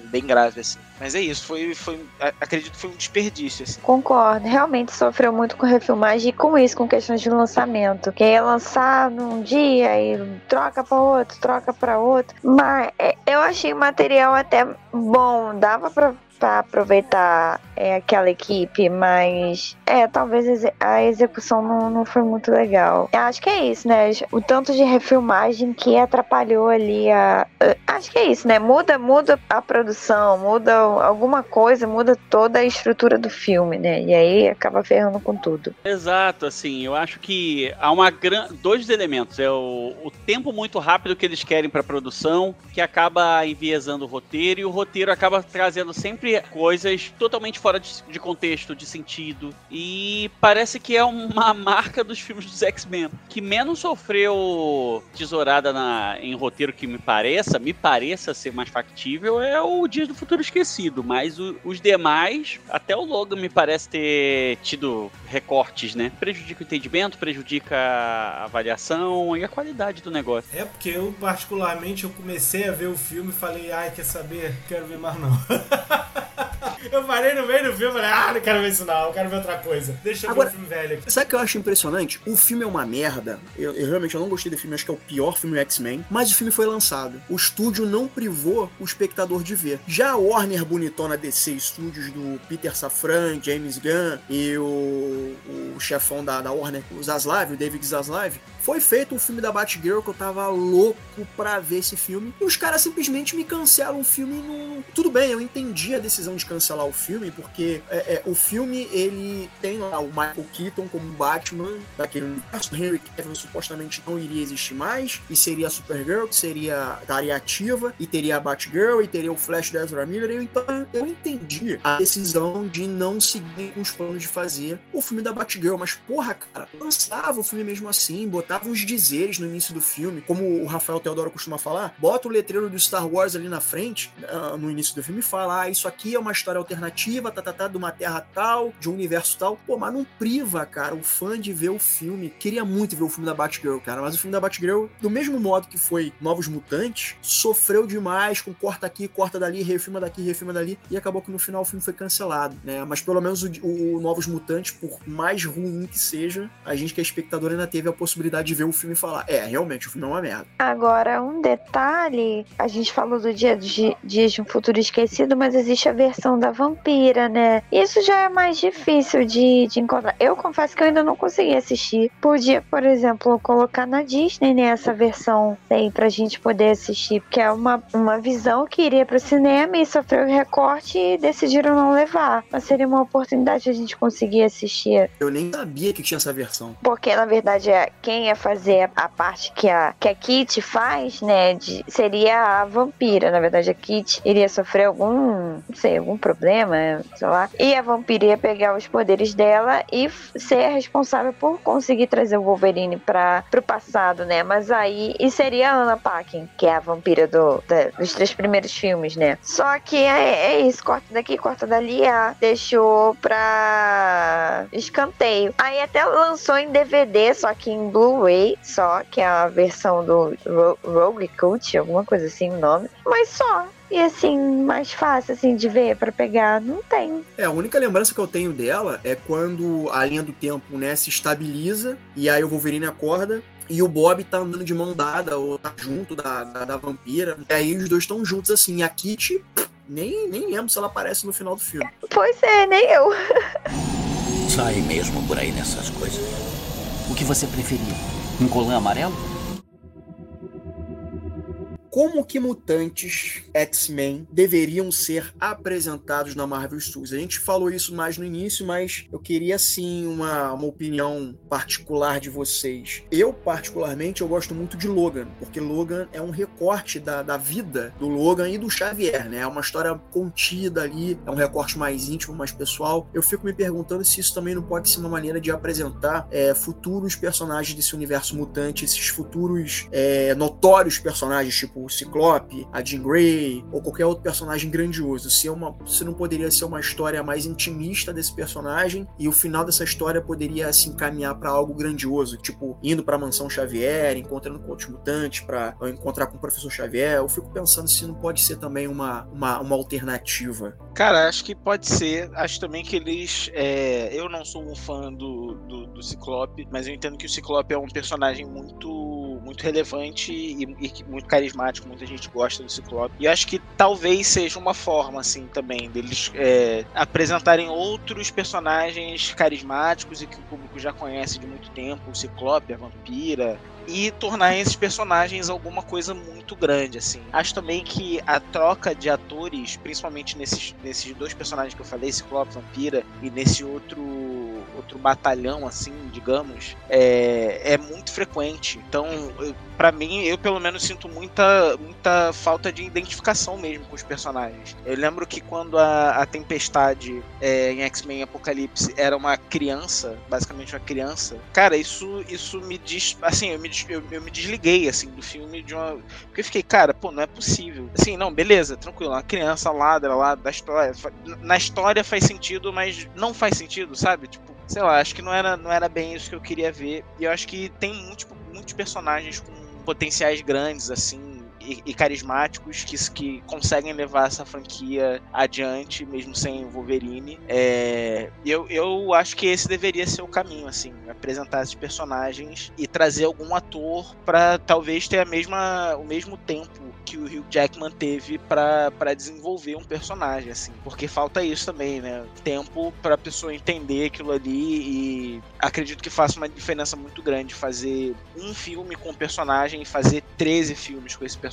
bem grave assim. Mas é isso, foi, foi acredito que foi um desperdício. Assim. Concordo, realmente sofreu muito com refilmagem e com isso, com questões de lançamento. Que ia lançar num dia e troca para outro, troca para outro. Mas é, eu achei o material até bom, dava para para aproveitar é, aquela equipe, mas é, talvez a execução não, não foi muito legal. Acho que é isso, né? O tanto de refilmagem que atrapalhou ali a. Acho que é isso, né? Muda, muda a produção, muda alguma coisa, muda toda a estrutura do filme, né? E aí acaba ferrando com tudo. Exato, assim, eu acho que há uma gran... dois elementos. É o, o tempo muito rápido que eles querem para produção, que acaba enviesando o roteiro, e o roteiro acaba trazendo sempre coisas totalmente fora de, de, contexto, de sentido. E parece que é uma marca dos filmes dos X-Men. Que menos sofreu tesourada na, em roteiro que me pareça, me pareça ser mais factível, é o Dias do Futuro Esquecido. Mas o, os demais, até o Logan me parece ter tido recortes, né? Prejudica o entendimento, prejudica a avaliação e a qualidade do negócio. É porque eu, particularmente, eu comecei a ver o filme e falei, ai, quer saber? Quero ver mais não. Eu parei no meio do filme e falei, ah, não quero ver isso não, eu quero ver outra coisa. Deixa eu Agora, ver o filme velho aqui. Sabe o que eu acho impressionante? O filme é uma merda. Eu, eu realmente eu não gostei do filme, acho que é o pior filme X-Men. Mas o filme foi lançado. O estúdio não privou o espectador de ver. Já a Warner bonitona DC Studios do Peter Safran, James Gunn e o, o chefão da, da Warner, o Zaslav, o David Zaslav, foi feito um filme da Batgirl que eu tava louco pra ver esse filme. E os caras simplesmente me cancelam o filme no. Tudo bem, eu entendi decisão de cancelar o filme, porque é, é, o filme ele tem lá o Michael Keaton como Batman daquele universo. Henry Cavill supostamente não iria existir mais, e seria a Supergirl, que seria estaria ativa, e teria a Batgirl, e teria o Flash da Ezra Miller. Então eu entendi a decisão de não seguir com os planos de fazer o filme da Batgirl. Mas, porra, cara, lançava o filme mesmo assim, botava uns dizeres no início do filme, como o Rafael Teodoro costuma falar, bota o letreiro do Star Wars ali na frente, uh, no início do filme, e fala: ah, isso aqui é uma história alternativa, tá, tá, tá, de uma terra tal, de um universo tal. Pô, mas não priva, cara, o fã de ver o filme. Queria muito ver o filme da Batgirl, cara, mas o filme da Batgirl, do mesmo modo que foi Novos Mutantes, sofreu demais com corta aqui, corta dali, refilma daqui, refilma dali, e acabou que no final o filme foi cancelado, né? Mas pelo menos o, o Novos Mutantes, por mais ruim que seja, a gente que é espectador ainda teve a possibilidade de ver o filme e falar: é, realmente, o filme é uma merda. Agora, um detalhe: a gente falou do Dia de de um Futuro Esquecido, mas existe a versão da vampira, né? Isso já é mais difícil de, de encontrar. Eu confesso que eu ainda não consegui assistir. Podia, por exemplo, colocar na Disney, né? Essa versão aí pra gente poder assistir, porque é uma, uma visão que iria pro cinema e sofreu recorte e decidiram não levar. Mas seria uma oportunidade de a gente conseguir assistir. Eu nem sabia que tinha essa versão. Porque, na verdade, é quem ia fazer a parte que a, que a Kit faz, né? De, seria a vampira. Na verdade, a Kit iria sofrer algum, não sei, algum problema sei lá. E a vampira ia pegar os poderes dela e ser responsável por conseguir trazer o Wolverine para pro passado, né? Mas aí. E seria a Anna Paquin, que é a vampira do, da, dos três primeiros filmes, né? Só que é, é isso, corta daqui, corta dali, a deixou pra escanteio. Aí até lançou em DVD, só que em Blu-ray, só, que é a versão do Rogue Cult, alguma coisa assim o nome. Mas só. E assim, mais fácil assim de ver para pegar, não tem. É, a única lembrança que eu tenho dela é quando a linha do tempo, né, se estabiliza e aí o Wolverine acorda e o Bob tá andando de mão dada ou tá junto da, da, da vampira. E aí os dois estão juntos assim. E a Kitty, nem, nem lembro se ela aparece no final do filme. Pois é, nem eu. Sai mesmo por aí nessas coisas. O que você preferia? Um colã amarelo? Como que mutantes X-Men deveriam ser apresentados na Marvel Studios. A gente falou isso mais no início, mas eu queria sim uma, uma opinião particular de vocês. Eu, particularmente, eu gosto muito de Logan, porque Logan é um recorte da, da vida do Logan e do Xavier, né? É uma história contida ali, é um recorte mais íntimo, mais pessoal. Eu fico me perguntando se isso também não pode ser uma maneira de apresentar é, futuros personagens desse universo mutante, esses futuros é, notórios personagens, tipo o Ciclope, a Jean Grey ou qualquer outro personagem grandioso. Se, é uma, se não poderia ser uma história mais intimista desse personagem e o final dessa história poderia se encaminhar para algo grandioso, tipo indo para a mansão Xavier, encontrando com outros mutantes para encontrar com o professor Xavier. Eu fico pensando se não pode ser também uma, uma, uma alternativa. Cara, acho que pode ser. Acho também que eles. É... Eu não sou um fã do, do, do Ciclope, mas eu entendo que o Ciclope é um personagem muito muito relevante e, e, muito carismático, muita gente gosta do Ciclope. E acho que talvez seja uma forma, assim, também, deles é, apresentarem outros personagens carismáticos e que o público já conhece de muito tempo, o Ciclope, a Vampira, e tornar esses personagens alguma coisa muito grande, assim. Acho também que a troca de atores, principalmente nesses, nesses dois personagens que eu falei, Ciclope, Vampira, e nesse outro outro batalhão, assim, digamos, é, é muito frequente. Então, para mim, eu pelo menos sinto muita, muita falta de identificação mesmo com os personagens. Eu lembro que quando a, a Tempestade é, em X-Men Apocalipse era uma criança, basicamente uma criança, cara, isso, isso me diz. Assim, eu me, eu, eu me desliguei assim do filme de uma. Porque eu fiquei, cara, pô, não é possível. Assim, não, beleza, tranquilo, uma criança ladra lá da história. Na história faz sentido, mas não faz sentido, sabe? Tipo, sei lá, acho que não era, não era bem isso que eu queria ver. E eu acho que tem muitos, muitos personagens com potenciais grandes, assim, e, carismáticos que, que conseguem levar essa franquia adiante, mesmo sem o Wolverine. É, eu, eu acho que esse deveria ser o caminho, assim, apresentar esses personagens e trazer algum ator para talvez ter a mesma, o mesmo tempo que o Hugh Jackman teve para desenvolver um personagem, assim. Porque falta isso também, né? Tempo para a pessoa entender aquilo ali e acredito que faça uma diferença muito grande fazer um filme com um personagem e fazer 13 filmes com esse personagem.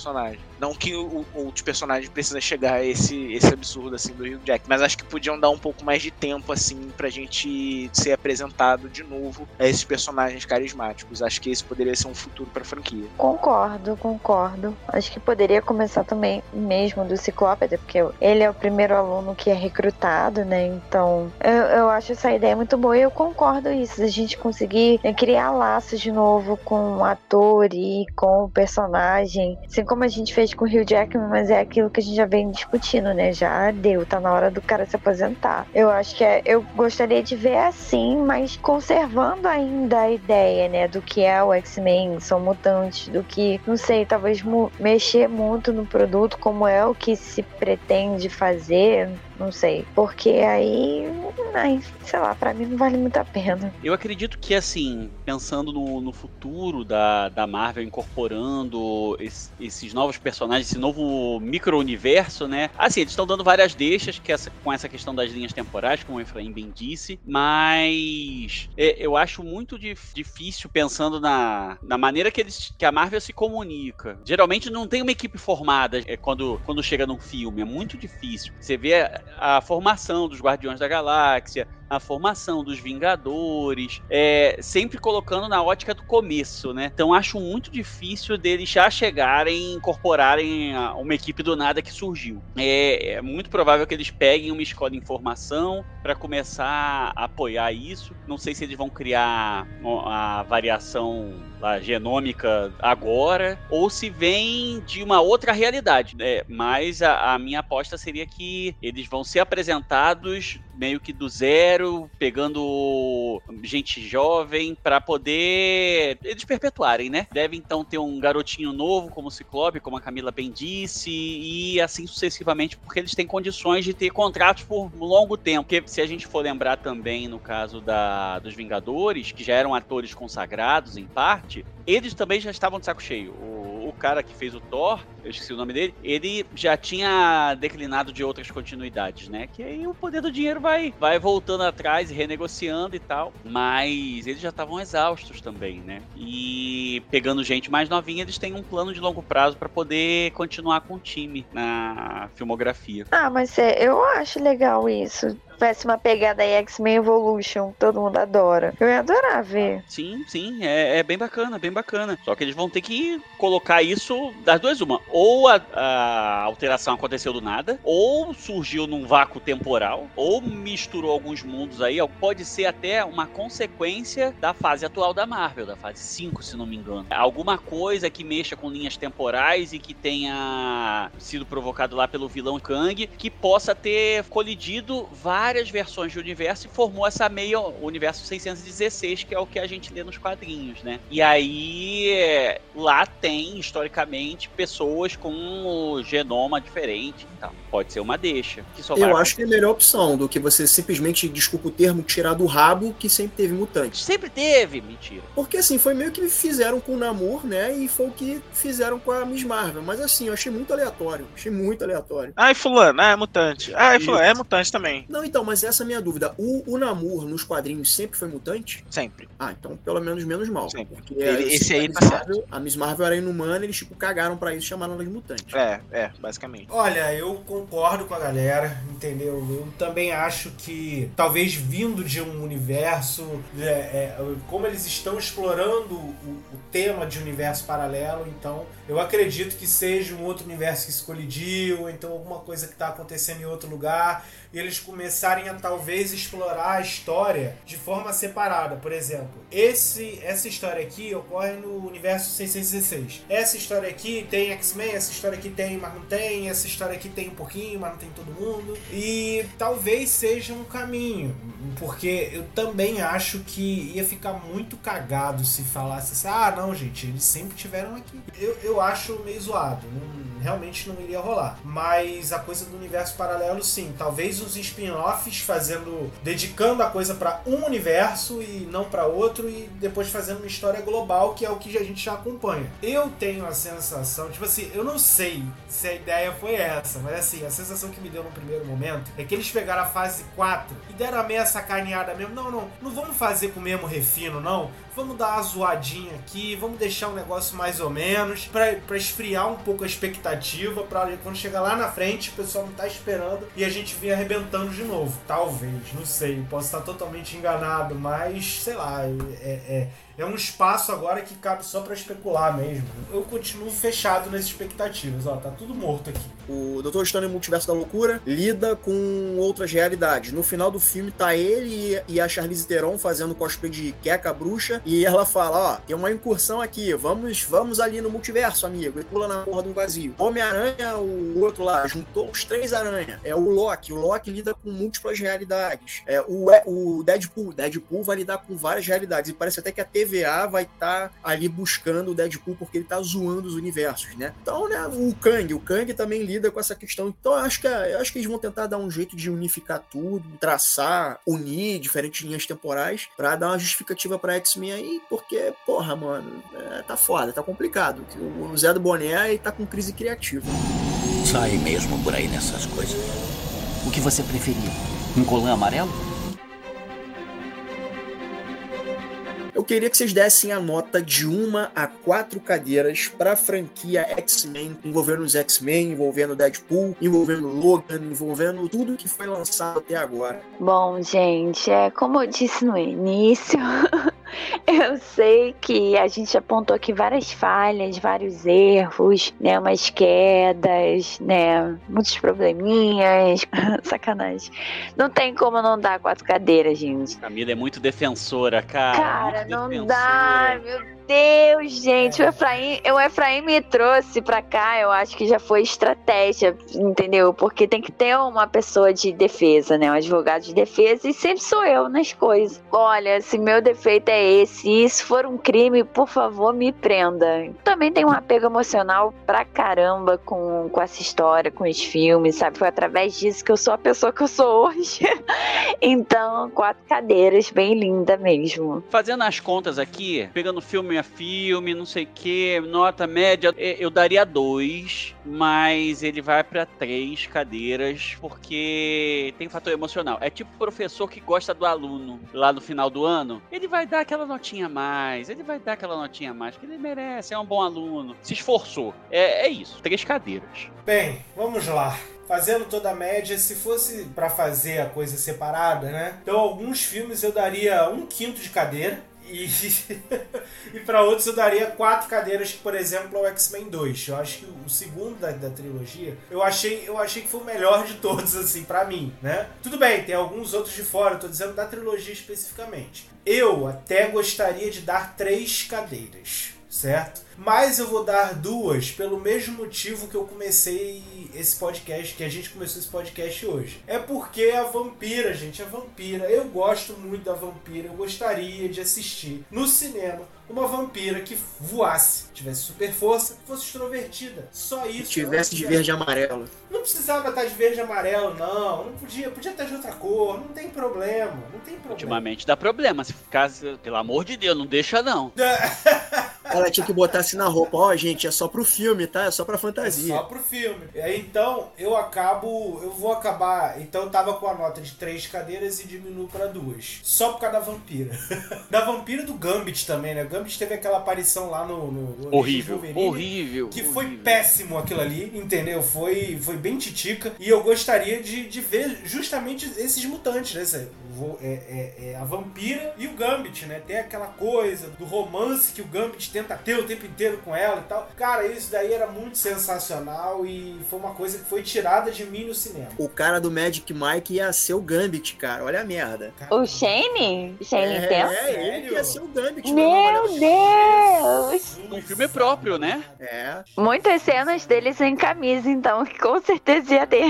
Não que o, outros personagens precisam chegar a esse, esse absurdo, assim, do Hugh Jackman, mas acho que podiam dar um pouco mais de tempo, assim, pra gente ser apresentado de novo a esses personagens carismáticos. Acho que esse poderia ser um futuro pra franquia. Concordo, concordo. Acho que poderia começar também mesmo do Ciclope, porque ele é o primeiro aluno que é recrutado, né? Então, eu, eu acho essa ideia muito boa e eu concordo isso, a gente conseguir né, criar laços de novo com o ator e com o personagem, assim como a gente fez com o Hugh Jackman, mas é aquilo que a gente já vem discutindo, né? Já deu, tá na hora do cara se aposentar. Eu acho que é, eu gostaria de ver assim, mas conservando ainda a ideia, né, do que é o X-Men, são mutantes, do que, não sei, talvez mexer muito no produto, como é o que se pretende fazer, não sei. Porque aí, aí sei lá, para mim não vale muito a pena. Eu acredito que, assim, pensando no, no futuro da, da Marvel incorporando esse, esses novos personagens, esse novo micro-universo, né? Assim, eles estão dando várias deixas que essa, com essa questão das linhas temporais, como o Efraim bem disse, mas é, eu acho muito dif, difícil pensando na, na maneira que, eles, que a Marvel se comunica. Geralmente não tem uma equipe formada é, quando, quando chega num filme, é muito difícil. Você vê a formação dos Guardiões da Galáxia, a formação dos Vingadores, é, sempre colocando na ótica do começo, né? Então acho muito difícil deles já chegarem, incorporarem uma equipe do nada que surgiu. É, é muito provável que eles peguem uma escola de informação para começar a apoiar isso. Não sei se eles vão criar a variação a genômica agora, ou se vem de uma outra realidade. Né? Mas a, a minha aposta seria que eles vão ser apresentados meio que do zero, pegando gente jovem para poder eles perpetuarem, né? Deve então ter um garotinho novo como o Ciclope, como a Camila bem disse, e assim sucessivamente, porque eles têm condições de ter contratos por longo tempo. Porque se a gente for lembrar também no caso da, dos Vingadores, que já eram atores consagrados em parte, eles também já estavam de saco cheio. O, o cara que fez o Thor, eu esqueci o nome dele, ele já tinha declinado de outras continuidades, né? Que aí o poder do dinheiro vai, vai voltando atrás e renegociando e tal. Mas eles já estavam exaustos também, né? E pegando gente mais novinha, eles têm um plano de longo prazo para poder continuar com o time na filmografia. Ah, mas é, eu acho legal isso uma pegada aí X-Men Evolution, todo mundo adora. Eu ia adorar ver. Sim, sim, é, é, bem bacana, bem bacana. Só que eles vão ter que colocar isso das duas uma. Ou a, a alteração aconteceu do nada, ou surgiu num vácuo temporal, ou misturou alguns mundos aí. Pode ser até uma consequência da fase atual da Marvel, da fase 5, se não me engano. Alguma coisa que mexa com linhas temporais e que tenha sido provocado lá pelo vilão Kang, que possa ter colidido várias várias versões de universo e formou essa meio universo 616, que é o que a gente lê nos quadrinhos, né? E aí lá tem, historicamente, pessoas com o genoma diferente e tal. Pode ser uma deixa. Eu acho que é a melhor opção do que você simplesmente, desculpa o termo, tirar do rabo que sempre teve mutante. Sempre teve, mentira. Porque assim, foi meio que fizeram com o Namor, né? E foi o que fizeram com a Miss Marvel. Mas assim, eu achei muito aleatório. Achei muito aleatório. Ai, fulano, é mutante. Ai, fulano, é mutante também. Não, então, mas essa é a minha dúvida. O, o Namor nos quadrinhos sempre foi mutante? Sempre. Ah, então pelo menos menos mal. Sempre. Porque Ele, esse aí tá Marvel. A Miss Marvel era inumana, eles tipo cagaram pra isso e chamaram ela de mutante. É, é, basicamente. Olha, eu concordo com a galera, entendeu? Eu também acho que talvez vindo de um universo, é, é, como eles estão explorando o, o, tema de universo paralelo, então eu acredito que seja um outro universo que se colidiu, ou então alguma coisa que está acontecendo em outro lugar, e eles começarem a talvez explorar a história de forma separada. Por exemplo, esse, essa história aqui ocorre no universo 616. Essa história aqui tem X-Men, essa história aqui tem, mas não tem, essa história aqui tem um pouquinho, mas não tem todo mundo. E talvez seja um caminho, porque eu também acho que ia ficar muito cagado se falasse assim: ah, não, gente, eles sempre tiveram aqui. Eu, eu acho meio zoado, não, realmente não iria rolar. Mas a coisa do universo paralelo, sim, talvez os spin-offs fazendo, dedicando a coisa para um universo e não para outro, e depois fazendo uma história global, que é o que a gente já acompanha. Eu tenho a sensação, tipo assim, eu não sei se a ideia foi essa, mas assim, a sensação que me deu no primeiro momento é que eles pegaram a fase 4 e deram a meia sacaneada mesmo. Não, não, não vamos fazer com o mesmo refino, não. Vamos dar uma zoadinha aqui, vamos deixar um negócio mais ou menos, pra esfriar um pouco a expectativa, pra quando chegar lá na frente o pessoal não tá esperando e a gente vir arrebentando de novo. Talvez, não sei, posso estar totalmente enganado, mas sei lá, é, é é um espaço agora que cabe só para especular mesmo. Eu continuo fechado nas expectativas, ó, tá tudo morto aqui. O Dr. Stone Multiverso da Loucura lida com outras realidades. No final do filme tá ele e a Charlize Theron fazendo cosplay de Keka Bruxa e ela fala, ó, tem uma incursão aqui, vamos, vamos ali no multiverso, amigo. E pula na porra do vazio. Homem-Aranha, o outro lá, juntou os três aranha. É o Loki, o Loki lida com múltiplas realidades. É o, o Deadpool, Deadpool vai lidar com várias realidades e parece até que a TV TVA vai estar tá ali buscando o Deadpool porque ele tá zoando os universos, né? Então, né, o Kang, o Kang também lida com essa questão. Então, eu acho que, eu acho que eles vão tentar dar um jeito de unificar tudo, traçar, unir diferentes linhas temporais para dar uma justificativa para X-Men aí, porque, porra, mano, é, tá foda, tá complicado. O Zé do Boné aí tá com crise criativa. Sai mesmo por aí nessas coisas. O que você preferia? Um colã amarelo? Queria que vocês dessem a nota de uma a quatro cadeiras pra franquia X-Men, envolvendo os X-Men, envolvendo Deadpool, envolvendo Logan, envolvendo tudo que foi lançado até agora. Bom, gente, é como eu disse no início, eu sei que a gente apontou aqui várias falhas, vários erros, né, umas quedas, né, muitos probleminhas, sacanagem. Não tem como não dar quatro cadeiras, gente. Camila é muito defensora, cara. Cara, não dá, meu Deus, gente. O Efraim, o Efraim me trouxe pra cá, eu acho que já foi estratégia, entendeu? Porque tem que ter uma pessoa de defesa, né? Um advogado de defesa, e sempre sou eu nas coisas. Olha, se meu defeito é esse, e isso for um crime, por favor, me prenda. Também tem um apego emocional pra caramba com, com essa história, com os filmes, sabe? Foi através disso que eu sou a pessoa que eu sou hoje. então, quatro cadeiras, bem linda mesmo. Fazendo as contas aqui, pegando filme a filme, não sei o que, nota média, eh, eu daria dois, mas ele vai pra três cadeiras, porque tem fator emocional. É tipo professor que gosta do aluno lá no final do ano, ele vai dar aquela notinha a mais, ele vai dar aquela notinha a mais, que ele merece, é um bom aluno, se esforçou. É, é isso, três cadeiras. Bem, vamos lá. Fazendo toda a média, se fosse pra fazer a coisa separada, né? Então, alguns filmes eu daria um quinto de cadeira. E, e para outros eu daria quatro cadeiras, por exemplo, é o X-Men 2. Eu acho que o segundo da, da trilogia, eu achei, eu achei que foi o melhor de todos, assim, para mim, né? Tudo bem, tem alguns outros de fora, eu tô dizendo da trilogia especificamente. Eu até gostaria de dar três cadeiras, certo? Mas eu vou dar duas pelo mesmo motivo que eu comecei esse podcast, que a gente começou esse podcast hoje. É porque a vampira, gente, a vampira, eu gosto muito da vampira, eu gostaria de assistir no cinema uma vampira que voasse, tivesse super força, fosse extrovertida. Só isso. Tivesse de verde e amarelo. Não precisava estar de verde e amarelo, não. Não podia. Podia estar de outra cor. Não tem problema. Não tem problema. Ultimamente dá problema, se ficasse, pelo amor de Deus, não deixa não. Ela tinha que botar assim na roupa, ó, gente, é só pro filme, tá? É só pra fantasia. É só pro filme. E aí, então, eu acabo. Eu vou acabar. Então, eu tava com a nota de três cadeiras e diminuo pra duas. Só por causa da vampira. da vampira e do Gambit também, né? O Gambit teve aquela aparição lá no. no no Horrível, horrível, Que foi horrível. péssimo aquilo ali, entendeu? Foi, foi bem titica. E eu gostaria de, de ver justamente esses mutantes, né? É, é- é a vampira e o Gambit, né? Tem aquela coisa do romance que o Gambit tenta ter o tempo inteiro com ela e tal. Cara, isso daí era muito sensacional e foi uma coisa que foi tirada de mim no cinema. O cara do Magic Mike ia ser o Gambit, cara. Olha a merda. O Shane? Shane É, Temple? é, ele que ia ser o Gambit. Meu Deus! Um filme próprio, né? É. Muitas cenas deles sem camisa, então, que com certeza ia ter.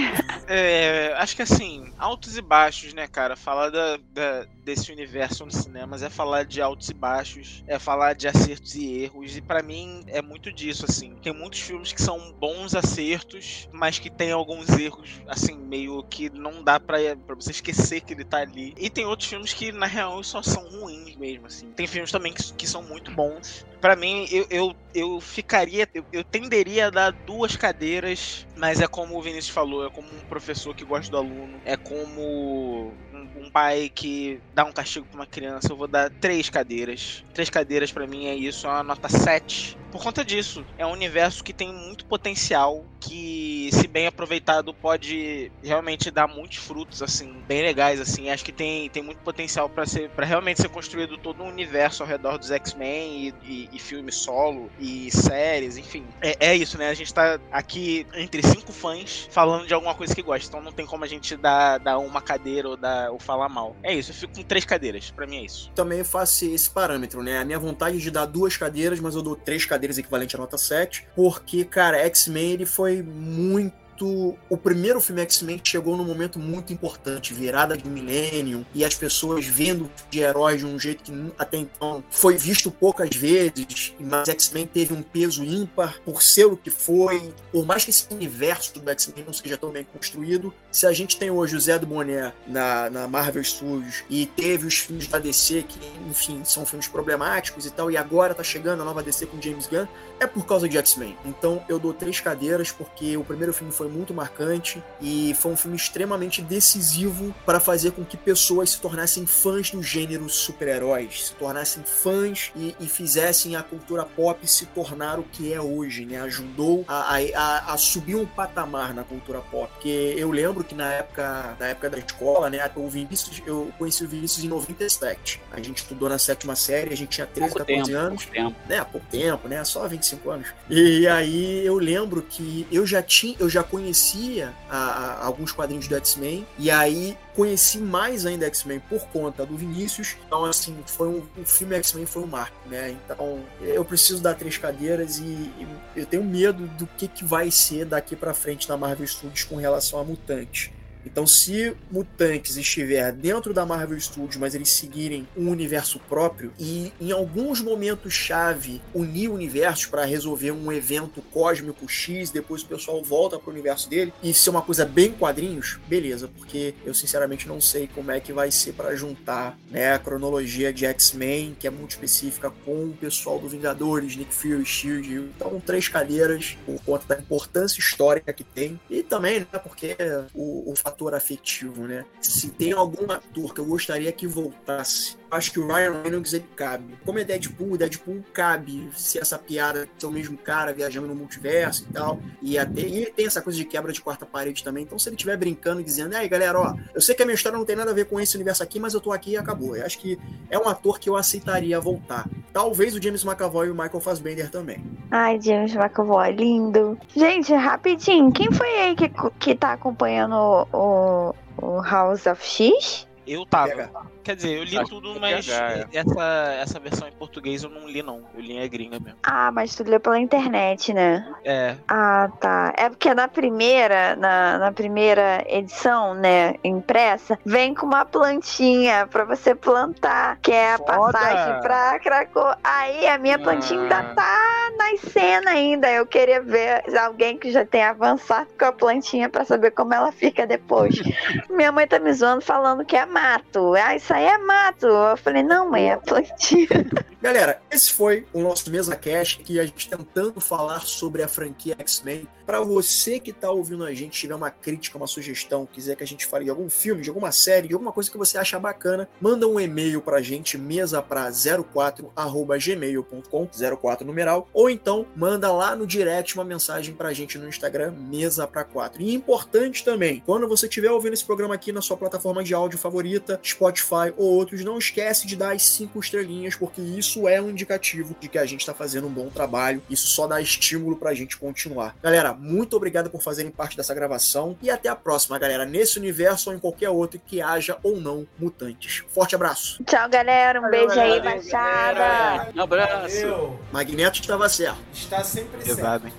É, acho que assim, altos e baixos, né, cara? Falar da, da- desse universo nos cinemas é falar de altos e baixos, é falar de acertos e erros, e pra mim é muito disso, assim. Tem muitos filmes que são bons acertos, mas que tem alguns erros, assim, meio que não dá pra, pra você esquecer que ele tá ali. E tem outros filmes que, na real, só são ruins mesmo, assim. Tem filmes também que, que são muito bons. Pra mim, eu, eu, eu ficaria, eu, eu tenderia a dar duas cadeiras, mas é como o Vinícius falou, é como um professor que gosta do aluno, é como um, pai que dá um castigo pra uma criança, eu vou dar três cadeiras. Três cadeiras pra mim é isso, é uma nota 7. Por conta disso, é um universo que tem muito potencial, que se bem aproveitado pode realmente dar muitos frutos assim, bem legais assim. Acho que tem, tem muito potencial pra ser para realmente ser construído todo um universo ao redor dos X-Men e, e, e filme solo e séries, enfim. É, é isso, né? A gente tá aqui entre cinco fãs falando de alguma coisa que gosta, então não tem como a gente dar, dar uma cadeira ou, dar, ou falar mal. É isso, eu fico com três cadeiras, pra mim é isso. Também faço esse parâmetro, né? A minha vontade é de dar duas cadeiras, mas eu dou três cadeiras equivalente à nota 7, porque, cara, X-Men ele foi muito o primeiro filme X-Men chegou num momento muito importante, virada de milênio, e as pessoas vendo de heróis de um jeito que até então foi visto poucas vezes, mas X-Men teve um peso ímpar por ser o que foi, por mais que esse universo do X-Men não seja tão bem construído, se a gente tem hoje o Zé do Boné na, na Marvel Studios e teve os filmes da DC que, enfim, são filmes problemáticos e tal, e agora tá chegando a nova DC com James Gunn, é por causa de X-Men. Então eu dou três cadeiras porque o primeiro filme foi muito marcante e foi um filme extremamente decisivo para fazer com que pessoas se tornassem fãs do gênero super-heróis, se tornassem fãs e, e, fizessem a cultura pop se tornar o que é hoje, né? Ajudou a, a, a, subir um patamar na cultura pop. Porque eu lembro que na época, na época da escola, né? O Vinícius, eu conheci o Vinícius em 97. A gente estudou na sétima série, a gente tinha 13, pouco 14 tempo, anos. Pouco tempo. Né? Há pouco tempo, né? Só 25 anos. E aí eu lembro que eu já tinha, eu já conhecia a, a, alguns quadrinhos do X-Men, e aí conheci mais ainda X-Men por conta do Vinícius. Então, assim, foi um, o filme X-Men foi um marco, né? Então, eu preciso dar três cadeiras e, e eu tenho medo do que, que vai ser daqui para frente na Marvel Studios com relação a mutantes. Então, se Mutantes estiver dentro da Marvel Studios, mas eles seguirem um universo próprio e em alguns momentos chave unir universos para resolver um evento cósmico X, depois o pessoal volta para o universo dele e ser uma coisa bem quadrinhos, beleza, porque eu sinceramente não sei como é que vai ser para juntar né, a cronologia de X-Men, que é muito específica, com o pessoal do Vingadores, Nick Fury, Shield. Então, três cadeiras por conta da importância histórica que tem e também, né, porque o, o fator afetivo, né? Se tem algum ator que eu gostaria que voltasse acho que o Ryan Reynolds ele cabe. Como é Deadpool, Deadpool cabe se essa piada ser o mesmo cara viajando no multiverso e tal. E até e ele tem essa coisa de quebra de quarta parede também. Então, se ele estiver brincando e dizendo, aí galera, ó, eu sei que a minha história não tem nada a ver com esse universo aqui, mas eu tô aqui e acabou. Eu acho que é um ator que eu aceitaria voltar. Talvez o James McAvoy e o Michael Fassbender também. Ai, James McAvoy, lindo. Gente, rapidinho, quem foi aí que, que tá acompanhando o, o House of X? Eu tava. Quer dizer, eu li Acho tudo, é mas é. essa, essa versão em português eu não li, não. Eu li em gringa mesmo. Ah, mas tu leu pela internet, né? É. Ah, tá. É porque na primeira, na, na primeira edição, né, impressa, vem com uma plantinha pra você plantar, que é a Foda. passagem pra Cracô. Aí a minha plantinha ah. ainda tá nascendo ainda. Eu queria ver alguém que já tem avançado com a plantinha pra saber como ela fica depois. minha mãe tá me zoando falando que é mato. Ah, isso aí é mato. Eu falei, não, mãe, é plantio. Galera, esse foi o nosso Mesa Cash, que a gente tentando falar sobre a franquia X-Men. Para você que tá ouvindo a gente, tiver uma crítica, uma sugestão, quiser que a gente fale de algum filme, de alguma série, de alguma coisa que você acha bacana, manda um e-mail pra gente, mesa pra 04@gmail.com, 04 numeral, ou então manda lá no direct uma mensagem pra gente no Instagram, mesa pra 4. E importante também, quando você estiver ouvindo esse programa aqui na sua plataforma de áudio favorita, Spotify ou outros, não esquece de dar as cinco estrelinhas, porque isso é um indicativo de que a gente está fazendo um bom trabalho. Isso só dá estímulo para a gente continuar. Galera, muito obrigado por fazerem parte dessa gravação e até a próxima, galera, nesse universo ou em qualquer outro que haja ou não mutantes. Forte abraço. Tchau, galera. Um Valeu, beijo galera. aí, Baixada. Um abraço. Valeu. Magneto estava certo. Está sempre certo.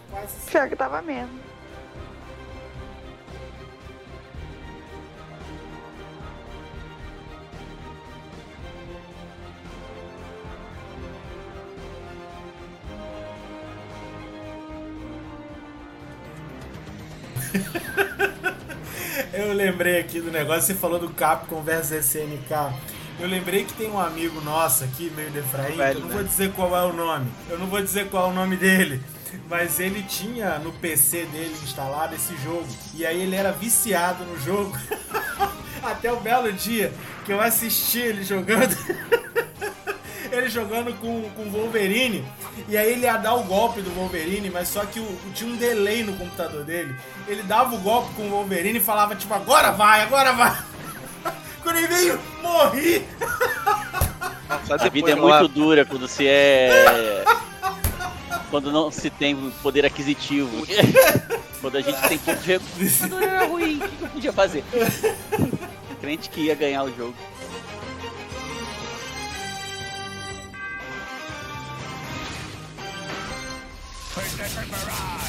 Pior que estava mesmo. Eu lembrei aqui do negócio, você falou do Capcom versus SNK. Eu lembrei que tem um amigo nosso aqui, meio de Efraim, Velho, eu não né? vou dizer qual é o nome. Eu não vou dizer qual é o nome dele. Mas ele tinha no PC dele instalado esse jogo. E aí ele era viciado no jogo. Até o belo dia que eu assisti ele jogando. ele jogando com, com Wolverine. E aí ele ia dar o golpe do Wolverine, mas só que o, tinha um delay no computador dele. Ele dava o golpe com o Wolverine e falava, tipo, agora vai, agora vai. Quando ele veio, morri. A vida é muito dura quando se é. quando não se tem poder aquisitivo. quando a gente tem pouco de recurso. era ruim, o que eu podia fazer? Crente que ia ganhar o jogo. Citizen Mirage!